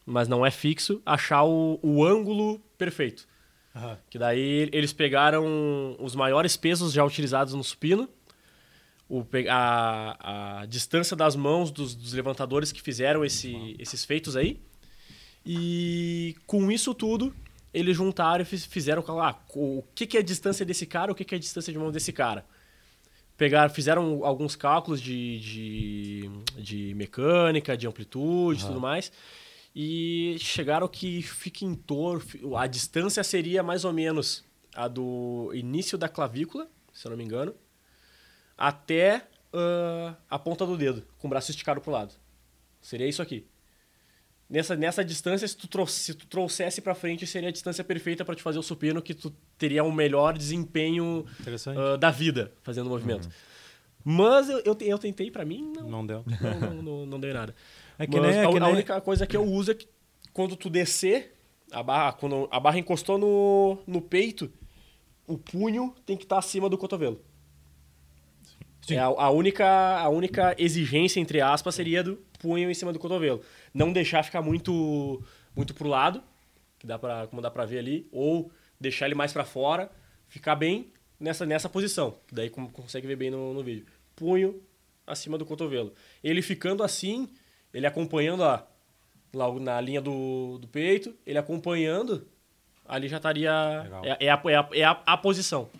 S2: mas não é fixo, achar o, o ângulo perfeito.
S1: Aham.
S2: Que daí eles pegaram os maiores pesos já utilizados no supino, o, a, a distância das mãos dos, dos levantadores que fizeram esse- esses feitos aí. E com isso tudo, eles juntaram e fiz- fizeram ah, o que, que é a distância desse cara, o que, que é a distância de mão desse cara. Pegaram, fizeram alguns cálculos de, de, de mecânica, de amplitude e tudo mais. E chegaram que fica em torno. A distância seria mais ou menos a do início da clavícula, se eu não me engano, até ah, a ponta do dedo, com o braço esticado pro lado. Seria isso aqui. Nessa, nessa distância, se tu, trouxe, se tu trouxesse pra frente, seria a distância perfeita para te fazer o supino, que tu teria um melhor desempenho ah, da vida fazendo o movimento. Mas eu, eu, eu tentei, pra mim, não,
S1: Não deu.
S2: não, não, não, não deu nada.
S1: É que
S2: Mas
S1: nem- é
S2: a,
S1: que
S2: a
S1: nem-
S2: única coisa que eu uso é que quando tu descer, a barra, quando a barra encostou no, no peito, o punho tem que estar acima do cotovelo. É a, a única, a única exigência, entre aspas, seria do punho em cima do cotovelo. Não deixar ficar muito, muito pro lado, que dá pra, como dá pra ver ali, ou deixar ele mais pra fora, ficar bem nessa, nessa posição. que Daí como consegue ver bem no, no vídeo. Punho acima do cotovelo. Ele ficando assim, ele acompanhando a, lá na linha do, do peito, ele acompanhando, ali já estaria. É, é, a, é, a, é a, a posição.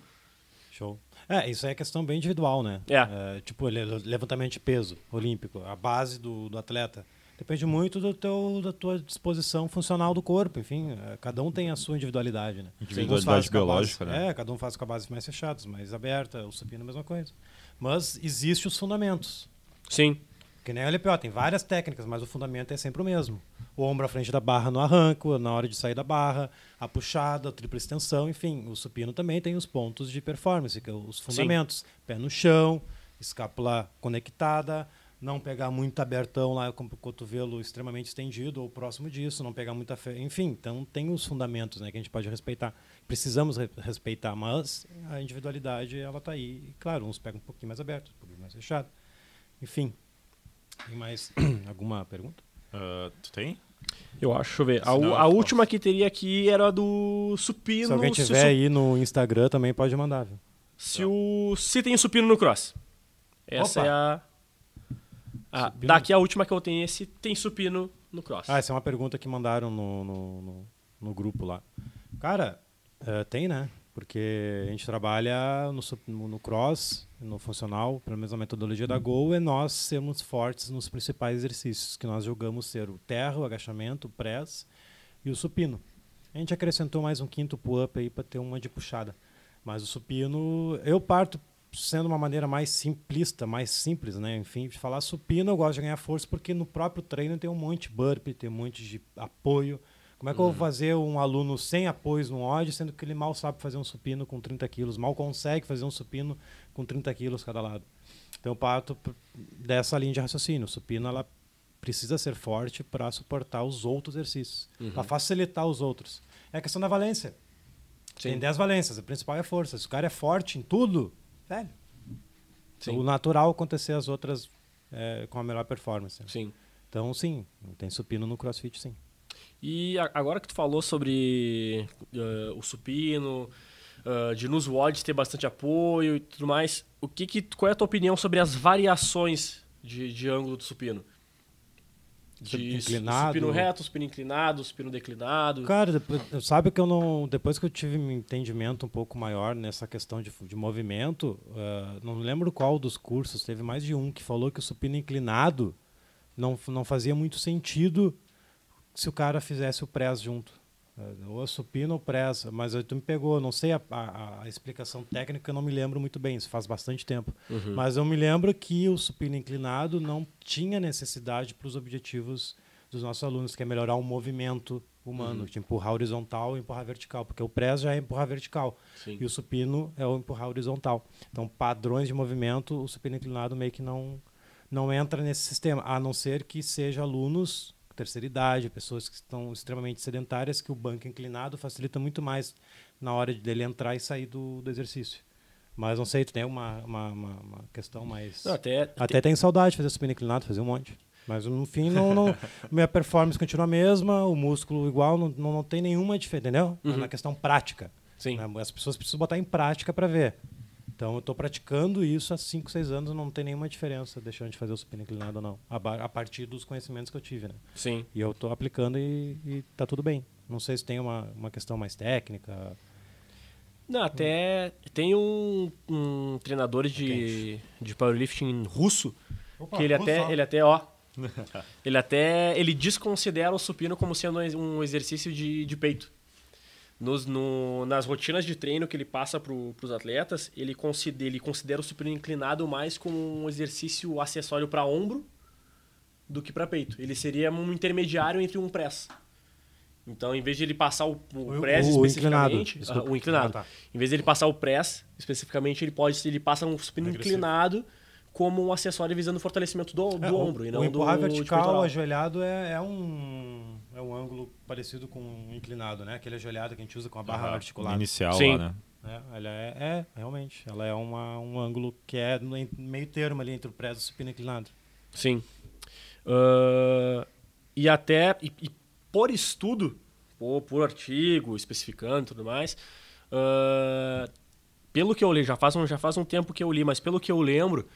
S1: É, isso aí é questão bem individual, né?
S2: É.
S1: tipo, le- levantamento de peso olímpico, a base do, do atleta. Depende muito do teu, da tua disposição funcional do corpo, enfim. é, Cada um tem a sua individualidade, né?
S3: Individualidade biológica,
S1: base-
S3: né?
S1: É, cada um faz com a base mais fechada, mais aberta, o supino é a mesma coisa. Mas existem os fundamentos.
S2: Sim.
S1: Que nem a LPO, tem várias técnicas, mas o fundamento é sempre o mesmo. O ombro à frente da barra no arranco, na hora de sair da barra, a puxada, a tripla extensão, enfim. O supino também tem os pontos de performance, que é os fundamentos. Pé no chão, escápula conectada, não pegar muito abertão lá com o cotovelo extremamente estendido ou próximo disso, não pegar muita fé. Enfim, então tem os fundamentos né, que a gente pode respeitar. Precisamos re- respeitar, mas a individualidade ela está aí. E, claro, uns pegam um pouquinho mais aberto, um pouquinho mais fechado. Enfim. Tem mais alguma pergunta?
S3: Ah, tu tem?
S2: Eu acho, deixa eu ver. A,
S3: Senão
S2: a última que teria aqui era a do supino.
S1: Se alguém
S2: se o
S1: tiver
S2: su-
S1: aí no Instagram também pode mandar, viu?
S2: Se, o, se tem supino no cross. Essa
S1: Opa.
S2: é a. daqui a última que eu tenho é se tem supino no cross.
S1: Ah, essa é uma pergunta que mandaram no, no, no, no grupo lá. Cara, eh, tem, né? Porque a gente trabalha no, no cross, no funcional, pela mesma metodologia da Gol, é nós sermos fortes nos principais exercícios que nós jogamos ser o terra, o agachamento, o press e o supino. A gente acrescentou mais um quinto pull-up aí para ter uma de puxada. Mas o supino, eu parto sendo uma maneira mais simplista, mais simples, né? Enfim, de falar supino, eu gosto de ganhar força porque no próprio treino tem um monte de burpee, tem um monte de apoio. Como é que eu vou fazer um aluno sem apoios no ódio, sendo que ele mal sabe fazer um supino com 30 quilos, mal consegue fazer um supino com 30 quilos cada lado? Então eu parto dessa linha de raciocínio. O supino, ela precisa ser forte para suportar os outros exercícios, para facilitar os outros. É a questão da valência. Tem 10 valências, a principal é a força. Se o cara é forte em tudo, velho,
S2: Sim.
S1: o natural é acontecer as outras é, com a melhor performance.
S2: Sim.
S1: Então, sim, tem supino no crossfit, sim.
S2: E a- agora que tu falou sobre eh, o supino, eh, de nos WODs ter bastante apoio e tudo mais, o que que, qual é a tua opinião sobre as variações de, de ângulo do supino? De
S1: Inclinado.
S2: supino reto, supino inclinado, supino declinado.
S1: Cara, depois, sabe que eu não. Depois que eu tive um entendimento um pouco maior nessa questão de, de movimento, ah, não lembro qual dos cursos, teve mais de um que falou que o supino inclinado não, não fazia muito sentido se o cara fizesse o press junto. É, Ou supino ou pressa, mas tu me pegou, não sei a, a- a explicação técnica, eu não me lembro muito bem, isso faz bastante tempo.
S2: Uhum.
S1: Mas eu me lembro que o supino inclinado não tinha necessidade para os objetivos dos nossos alunos, que é melhorar o movimento humano, de empurrar horizontal e empurrar vertical, porque o press já é empurrar vertical
S2: Sim.
S1: e o supino é o empurrar horizontal. Então, padrões de movimento, o supino inclinado meio que não não entra nesse sistema, a não ser que seja alunos terceira idade, pessoas que estão extremamente sedentárias, que o banco inclinado facilita muito mais na hora de dele entrar e sair do, do exercício. Mas não sei, tu tem uma, uma, uma, uma questão mais.
S2: Não, até,
S1: Até tem saudade de fazer supino inclinado, fazer um monte. Mas no fim, não, não, minha performance continua a mesma, o músculo igual, não, não, não tem nenhuma diferença, entendeu?
S2: Uhum.
S1: Na questão prática.
S2: Sim.
S1: né? As pessoas precisam botar em prática para ver. Então, eu estou praticando isso há 5, 6 anos, não tem nenhuma diferença deixando de fazer o supino inclinado ou não, a, a partir dos conhecimentos que eu tive. Né?
S2: Sim.
S1: E eu estou aplicando e, e tá tudo bem. Não sei se tem uma, uma questão mais técnica.
S2: Não, até tem um, um treinador de, de powerlifting russo
S1: Opa,
S2: que ele
S1: russo,
S2: até, ele até, ó, ele até, ele desconsidera o supino como sendo um exercício de, de peito. Nos, no- nas rotinas de treino que ele passa para os atletas, ele considera, ele considera o supino inclinado mais como um exercício acessório para ombro do que para peito. Ele seria um intermediário entre um press. Então, em vez de ele passar o, o
S1: O-
S2: press
S1: o inclinado,
S2: especificamente,
S1: desculpa.
S2: ah, o inclinado,
S1: Ah, tá.
S2: em vez de ele passar o press especificamente, ele pode ele passa um supino inclinado como um acessório visando o fortalecimento do, do
S1: É, o-
S2: ombro e
S1: o
S2: não
S1: empurrar
S2: do de
S1: vertical, ajoelhado, é, é um, é um ângulo parecido com um inclinado, né? Aquele ajoelhado que a gente usa com a barra
S3: Aham,
S1: articulada.
S3: Inicial
S2: Sim.
S3: lá, né?
S1: É, ela é, é, realmente. Ela é uma, um ângulo que é no meio termo ali entre o press e o supino inclinado.
S2: Sim. Ah, e até, e, e por estudo, por, por artigo, especificando e tudo mais, ah, pelo que eu li, já faz, um, já faz um tempo que eu li, mas pelo que eu lembro,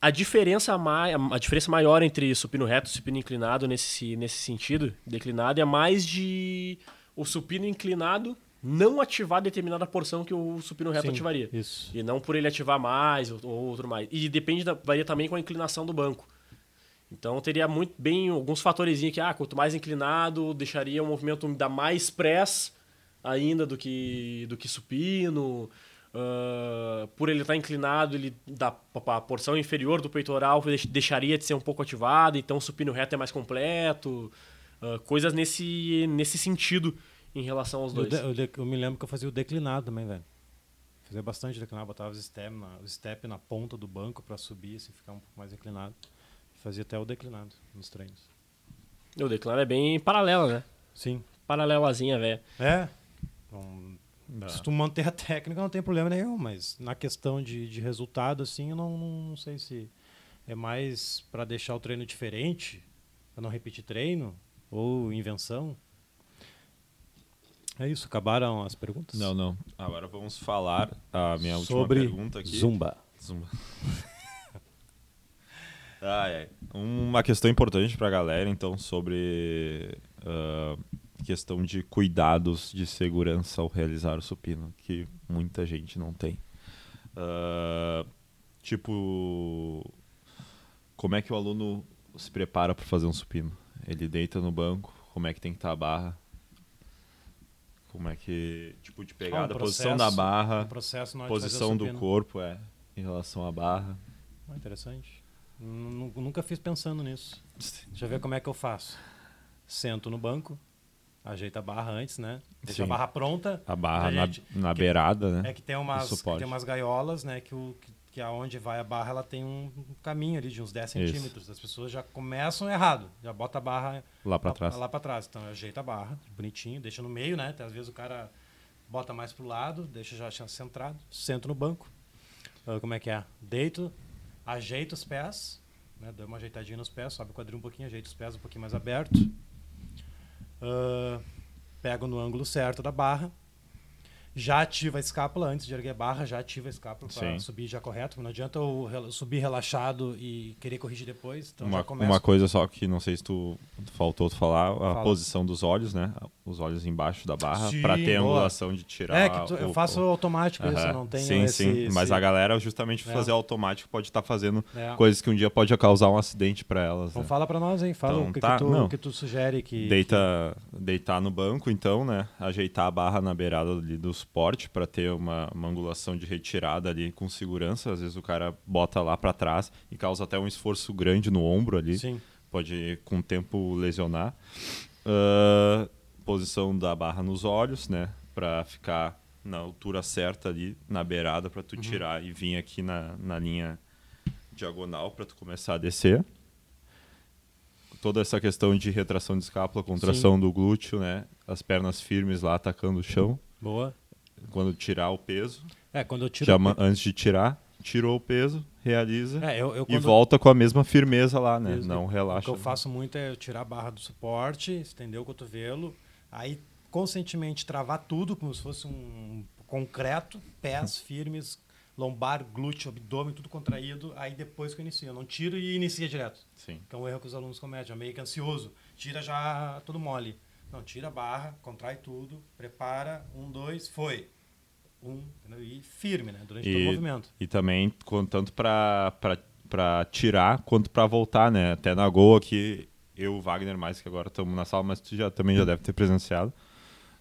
S2: a diferença, mai, a diferença maior entre supino reto e supino inclinado nesse, nesse sentido, declinado, é mais de o supino inclinado não ativar determinada porção que o supino reto
S1: Sim,
S2: ativaria.
S1: Isso.
S2: E não por ele ativar mais ou, ou outro mais. E depende da, varia também com a inclinação do banco. Então teria muito bem alguns fatores que, ah, quanto mais inclinado, deixaria o movimento dar mais press ainda do que, do que supino. Ah, por ele estar inclinado, ele dá a porção inferior do peitoral deix- deixaria de ser um pouco ativada, então o supino reto é mais completo. Ah, coisas nesse, nesse sentido em relação aos
S1: Eu,
S2: dois.
S1: de- eu de- eu me lembro que eu fazia o declinado também, velho. Fazia bastante declinado, botava os step na, o step na ponta do banco para subir, assim, ficar um pouco mais inclinado. Fazia até o declinado nos treinos.
S2: O declaro é bem paralelo, né?
S1: Sim.
S2: Paralelazinha, velho.
S1: É. Então, Se tu manter a técnica, não tem problema nenhum, mas na questão de, de resultado, assim, eu não, não, não sei se é mais para deixar o treino diferente, para não repetir treino, ou invenção. É isso, acabaram as perguntas?
S3: Não, não. Agora vamos falar a minha última
S1: Sobre
S3: pergunta aqui.
S1: Zumba.
S3: Zumba. ai, ai. Uma questão importante para a galera, então, sobre ah, questão de cuidados de segurança ao realizar o supino, que muita gente não tem. Ah, tipo, como é que o aluno se prepara para fazer um supino? Ele deita no banco, como é que tem que estar a barra? Como é que, tipo, de pegada,
S1: Ah, um
S3: a posição da
S1: processo-
S3: barra,
S1: um processo
S3: posição do corpo, é, em relação à barra.
S1: Ah, interessante. Nu- nu- Nunca fiz pensando nisso. Deixa eu ver como é que eu faço. Sento no banco, ajeita a barra antes, né? Deixa
S3: Sim.
S1: a barra pronta.
S3: A barra
S1: A
S3: na,
S1: gente-
S3: na
S1: que-
S3: beirada, né?
S1: É que tem umas, que tem umas gaiolas, né? Que, o, que, que aonde vai a barra, ela tem um caminho ali de uns 10
S3: Isso.
S1: centímetros. As pessoas já começam errado. Já bota a barra
S3: Lá
S1: lá-
S3: trás.
S1: Lá pra trás. Então, ajeita a barra, bonitinho, deixa no meio, né? Às vezes o cara bota mais pro lado, deixa já centrado, sento no banco. Ah, como é que é? Deito, ajeito os pés, né? Dou uma ajeitadinha nos pés, sobe o quadril um pouquinho, ajeito os pés um pouquinho mais aberto. Ah, pego no ângulo certo da barra já ativa a escápula, antes de erguer a barra, já ativa a escápula para subir já correto. Não adianta eu subir relaxado e querer corrigir depois. Então já
S3: Uma,
S1: começa.
S3: uma coisa só que não sei se tu faltou tu falar, a
S1: Fala.
S3: posição dos olhos, né? Os olhos embaixo da barra, pra ter
S1: boa.
S3: angulação de tirar.
S1: É, que tu- eu
S3: o-
S1: faço
S3: o-
S1: automático isso,
S3: Aham.
S1: não tenho
S3: Sim,
S1: esse,
S3: sim. Mas
S1: esse-
S3: a galera, justamente
S1: É.
S3: fazer automático, pode estar fazendo
S1: É.
S3: coisas que um dia pode causar um acidente pra elas.
S1: Então
S3: né?
S1: fala pra nós aí, fala
S3: Então,
S1: o que,
S3: tá,
S1: que, tu, que tu sugere que...
S3: Deita, deitar no banco, então, né? Ajeitar a barra na beirada ali do suporte para ter uma, uma angulação de retirada ali com segurança. Às vezes o cara bota lá para trás e causa até um esforço grande no ombro ali.
S1: Sim.
S3: Pode, com o tempo, lesionar. Ah, posição da barra nos olhos, né? Para ficar na altura certa ali, na beirada, para tu tirar e vir aqui na, na linha diagonal para tu começar a descer. Toda essa questão de retração de escápula, contração do glúteo, né? As pernas firmes lá atacando o chão.
S1: Boa.
S3: Quando tirar o peso,
S1: É, quando eu tiro...
S3: já ma- antes de tirar, tirou o peso, realiza
S1: É, eu, eu
S3: e volta com a mesma firmeza lá, né?
S1: Isso,
S3: Não
S1: O
S3: relaxa.
S1: que eu faço muito é eu tirar a barra do suporte, estender o cotovelo, aí conscientemente travar tudo como se fosse um concreto, pés firmes, lombar, glúteo, abdômen, tudo contraído, aí depois que eu inicio. Eu não tiro e inicia direto.
S3: Sim.
S1: Que é um erro que os alunos cometem, é meio que ansioso. Tira já todo mole. Não, tira a barra, contrai tudo, prepara, um, dois, foi. Um, e firme, né? Durante todo o
S3: E,
S1: movimento.
S3: e também, tanto para tirar quanto para voltar, né? Até na Goa aqui, eu e Wagner, mais que agora estamos na sala, mas tu já, também já deve ter presenciado,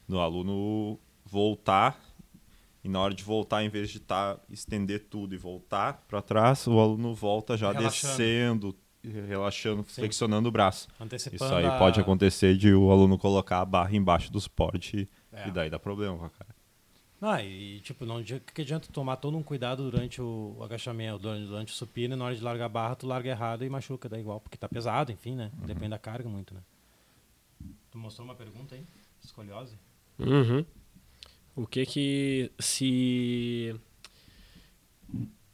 S3: no aluno voltar e na hora de voltar, em vez de tá, estender tudo e voltar para trás, o aluno volta já
S1: Relaxando.
S3: descendo, relaxando,
S1: Sim.
S3: flexionando o braço.
S1: Antecipando
S3: Isso aí
S1: a-
S3: pode acontecer de o aluno colocar a barra embaixo do suporte e,
S1: É.
S3: e daí dá problema com a cara.
S1: Ah, e tipo, não que adianta tomar todo um cuidado durante o agachamento, durante, durante o supino, e na hora de largar a barra, tu larga errado e machuca, daí igual, porque tá pesado, enfim, né?
S3: Uhum.
S1: Depende da carga muito, né? Tu mostrou uma pergunta aí? Escoliose?
S2: Uhum. O que que se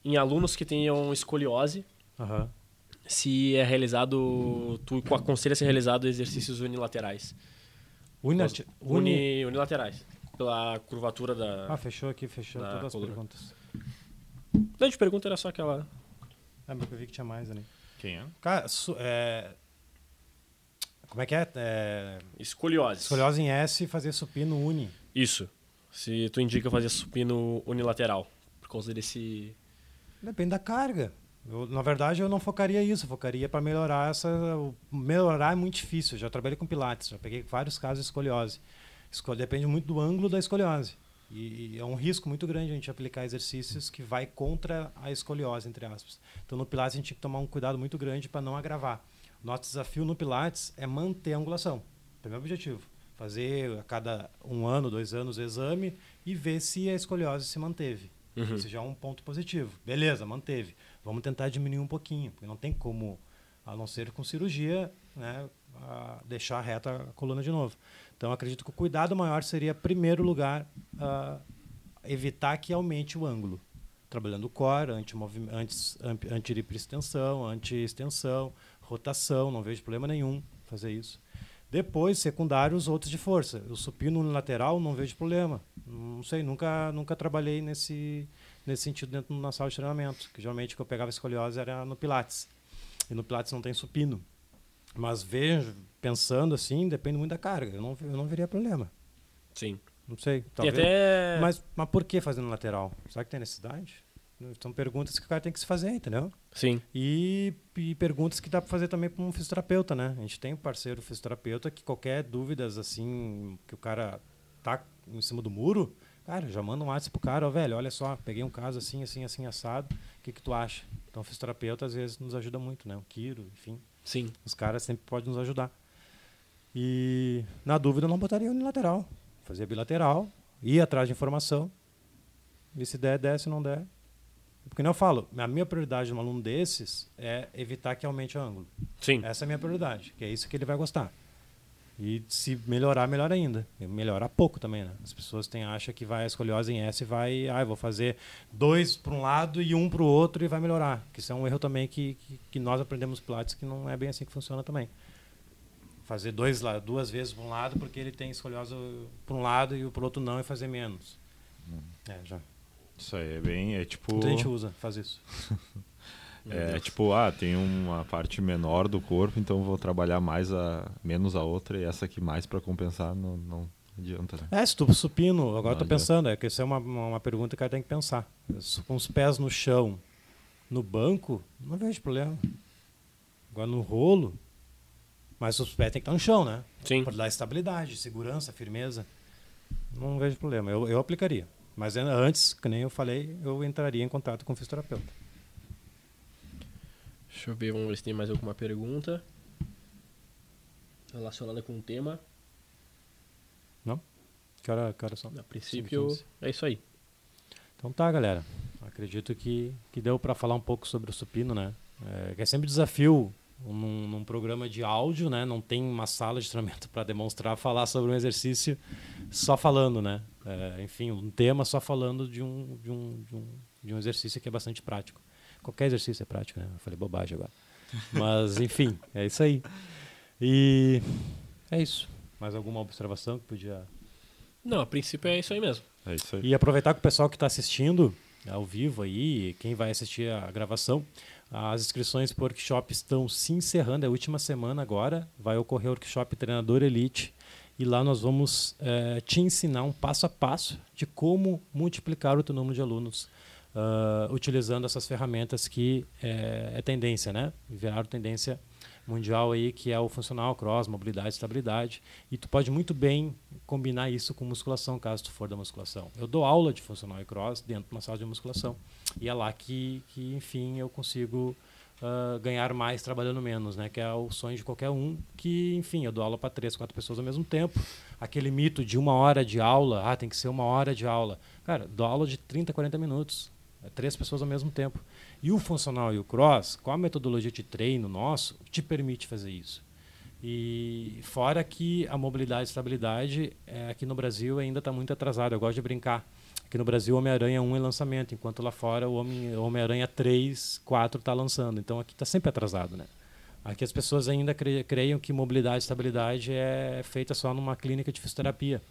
S2: em alunos que tenham escoliose,
S1: Aham.
S2: Se é realizado, tu aconselha ser realizado exercícios unilaterais.
S1: Unilati- uni...
S2: Uni, unilaterais. Pela curvatura da.
S1: Ah, fechou aqui, fechou
S2: Da
S1: todas as
S2: coluna.
S1: perguntas.
S2: Não, de pergunta era só aquela.
S1: Ah, mas eu vi que tinha mais ali.
S3: Quem é?
S1: Cara, su- é... como é que é? é...
S2: Escoliose.
S1: Escoliose em S, fazer supino uni.
S2: Isso. Se tu indica fazer supino unilateral. Por causa desse.
S1: Depende da carga. Eu, na verdade, eu não focaria isso, eu focaria para melhorar essa. Melhorar é muito difícil. Eu já trabalhei com pilates, já peguei vários casos de escoliose. Esco- Depende muito do ângulo da escoliose. E, e é um risco muito grande a gente aplicar exercícios que vai contra a escoliose, entre aspas. Então, no pilates, a gente tem que tomar um cuidado muito grande para não agravar. Nosso desafio no pilates é manter a angulação. Primeiro objetivo. Fazer a cada um ano, dois anos o exame e ver se a escoliose se manteve.
S2: Uhum.
S1: Isso já é um ponto positivo. Beleza, manteve. Vamos tentar diminuir um pouquinho, porque não tem como, a não ser com cirurgia, né, deixar reta a coluna de novo. Então, acredito que o cuidado maior seria, em primeiro lugar, ah, evitar que aumente o ângulo. Trabalhando o core, anti-hiperextensão, anti-extensão, rotação, não vejo problema nenhum fazer isso. Depois, secundário, os outros de força. O supino unilateral, não vejo problema. Não sei, nunca, nunca trabalhei nesse, nesse sentido dentro da sala de treinamento. Que geralmente o que eu pegava escoliose era no Pilates. E no Pilates não tem supino. Mas vejo, pensando assim, depende muito da carga. Eu não, eu não veria problema.
S2: Sim.
S1: Não sei. Talvez.
S2: até.
S1: Mas, mas por que fazendo lateral? Será que tem necessidade? São perguntas que o cara tem que se fazer, entendeu?
S2: Sim.
S1: E, e perguntas que dá para fazer também para um fisioterapeuta, né? A gente tem um parceiro fisioterapeuta que qualquer dúvidas assim que o cara tá em cima do muro, cara, já manda um WhatsApp pro cara, ó, velho, olha só, peguei um caso assim, assim, assim assado, o que que tu acha? Então o fisioterapeuta às vezes nos ajuda muito, né? O Kiro, enfim,
S2: Sim.
S1: os caras sempre podem nos ajudar. E na dúvida eu não botaria unilateral, fazia bilateral, ia atrás de informação. E se der, der, se não der, porque não eu falo, a minha prioridade num aluno desses é evitar que aumente o ângulo.
S2: Sim.
S1: Essa é a minha prioridade, que é isso que ele vai gostar. E se melhorar, melhor ainda. Melhorar pouco também, né? As pessoas têm acha que vai a escoliose em S e vai, ah, eu vou fazer dois para um lado e um para o outro e vai melhorar. Que isso é um erro também que, que, que nós aprendemos Pilates que não é bem assim que funciona também. Fazer dois duas vezes para um lado porque ele tem escoliose para um lado e para o outro não e fazer menos. É, já.
S3: Isso aí é bem. É tipo.
S1: Muita gente usa, faz isso.
S3: É tipo, ah, tem uma parte menor do corpo, então vou trabalhar mais a menos a outra e essa aqui mais para compensar não, não adianta, né?
S1: É, se tu supino, agora
S3: Não
S1: eu tô
S3: adianta.
S1: pensando, é que isso é uma, uma pergunta que o cara tem que pensar. Se Com os pés no chão, no banco, não vejo problema. Agora no rolo, mas os pés tem que estar no chão, né?
S2: Sim.
S1: Para dar estabilidade, segurança, firmeza. Não vejo problema. Eu, eu aplicaria. Mas ainda antes, que nem eu falei, eu entraria em contato com o fisioterapeuta.
S2: Deixa eu ver, vamos ver se tem mais alguma pergunta relacionada com o tema.
S1: Hora, que hora são?
S2: A princípio,
S1: 5h15.
S2: é isso aí.
S1: Então tá, galera. Acredito que, que deu para falar um pouco sobre o supino, né? É, que é sempre desafio num, num programa de áudio, né? Não tem uma sala de treinamento para demonstrar, falar sobre um exercício só falando, né? É, enfim, um tema só falando de um, de, um, de, um, de um exercício que é bastante prático. Qualquer exercício é prático, né? Eu falei bobagem agora. Mas, enfim, é isso aí. E é isso. Mais alguma observação que podia
S2: Não, a princípio é isso aí mesmo.
S3: É isso aí.
S1: e aproveitar que o pessoal que está assistindo ao vivo aí, quem vai assistir a gravação, as inscrições para o workshop estão se encerrando, é a última semana agora, vai ocorrer o workshop Treinador Elite e lá nós vamos eh, te ensinar um passo a passo de como multiplicar o teu número de alunos ah, utilizando essas ferramentas que eh, é tendência, né? Viraram tendência mundial aí, que é o funcional, cross, mobilidade, estabilidade. E tu pode muito bem combinar isso com musculação, caso tu for da musculação. Eu dou aula de funcional e cross dentro de uma sala de musculação. E é lá que, que enfim, eu consigo ah, ganhar mais trabalhando menos, né? Que é o sonho de qualquer um, que, enfim, eu dou aula para três, quatro pessoas ao mesmo tempo. Aquele mito de uma hora de aula, ah, tem que ser uma hora de aula. Cara, dou aula de 30, 40 minutos. É três pessoas ao mesmo tempo. E o funcional e o cross, com a metodologia de treino nosso, te permite fazer isso. E fora que a mobilidade e estabilidade é, aqui no Brasil ainda está muito atrasada. Eu gosto de brincar. Aqui no Brasil, Homem-Aranha 1 é lançamento, enquanto lá fora o Homem- o Homem-Aranha 3, 4 está lançando. Então aqui está sempre atrasado. Né? Aqui as pessoas ainda cre creiam que mobilidade e estabilidade é feita só numa clínica de fisioterapia.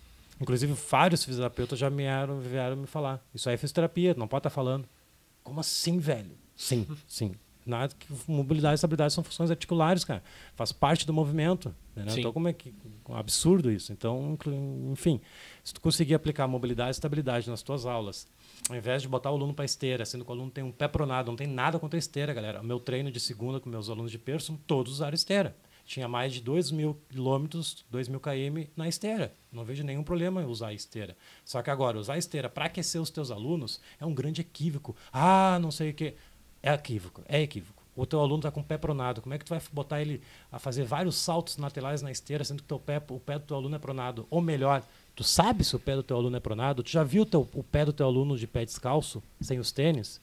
S1: Inclusive, vários fisioterapeutas já vieram, vieram me falar. Isso aí é fisioterapia, não pode estar falando. Como assim, velho? Sim, sim. Nada que mobilidade e estabilidade são funções articulares, cara. Faz parte do movimento. Né? Então, como é que. Um absurdo isso. Então, enfim, se tu conseguir aplicar mobilidade e estabilidade nas tuas aulas, ao invés de botar o aluno para esteira, sendo que o aluno tem um pé pronado, não tem nada contra a esteira, galera. O meu treino de segunda com meus alunos de perso, todos usaram esteira. Tinha mais de 2 mil quilômetros, 2 mil km na esteira. Não vejo nenhum problema em usar a esteira. Só que agora, usar a esteira para aquecer os teus alunos é um grande equívoco. Ah, não sei o quê. É equívoco, é equívoco. O teu aluno está com o pé pronado. Como é que tu vai botar ele a fazer vários saltos laterais na esteira, sendo que teu pé, o pé do teu aluno é pronado? Ou melhor, tu sabe se o pé do teu aluno é pronado? Tu já viu teu, o pé do teu aluno de pé descalço, sem os tênis?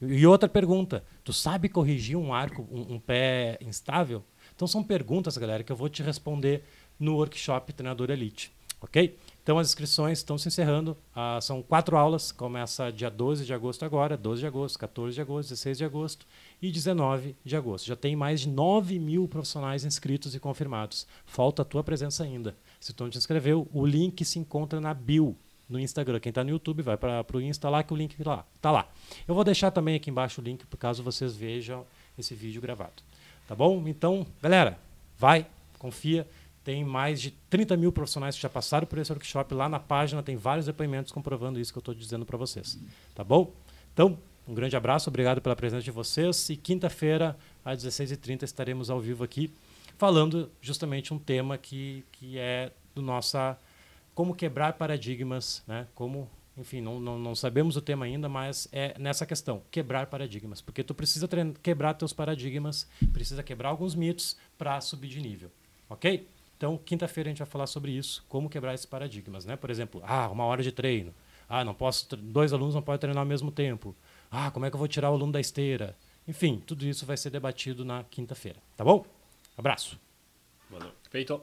S1: E outra pergunta, tu sabe corrigir um arco, um, um pé instável? Então são perguntas, galera, que eu vou te responder no workshop Treinador Elite, ok? Então as inscrições estão se encerrando, ah, são quatro aulas, começa dia 12 de agosto agora, 12 de agosto, 14 de agosto, 16 de agosto e 19 de agosto. Já tem mais de 9 mil profissionais inscritos e confirmados. Falta a tua presença ainda. Se tu não te inscreveu, o link se encontra na bio no Instagram. Quem está no YouTube vai para o Insta lá que o link lá, tá lá. Eu vou deixar também aqui embaixo o link por caso vocês vejam esse vídeo gravado. Tá bom? Então, galera, vai, confia. Tem mais de 30 mil profissionais que já passaram por esse workshop. Lá na página tem vários depoimentos comprovando isso que eu estou dizendo para vocês. Tá bom? Então, um grande abraço, obrigado pela presença de vocês. E quinta-feira, às 16h30, estaremos ao vivo aqui, falando justamente um tema que, que é do nossa. Como quebrar paradigmas, né? Como enfim, não, não, não sabemos o tema ainda, mas é nessa questão, quebrar paradigmas. Porque tu precisa quebrar teus paradigmas, precisa quebrar alguns mitos para subir de nível, ok? Então, quinta-feira a gente vai falar sobre isso, como quebrar esses paradigmas, né? Por exemplo, ah, uma hora de treino. Ah, não posso, dois alunos não podem treinar ao mesmo tempo. Ah, como é que eu vou tirar o aluno da esteira? Enfim, tudo isso vai ser debatido na quinta-feira, tá bom? Abraço.
S2: Valeu. Feito.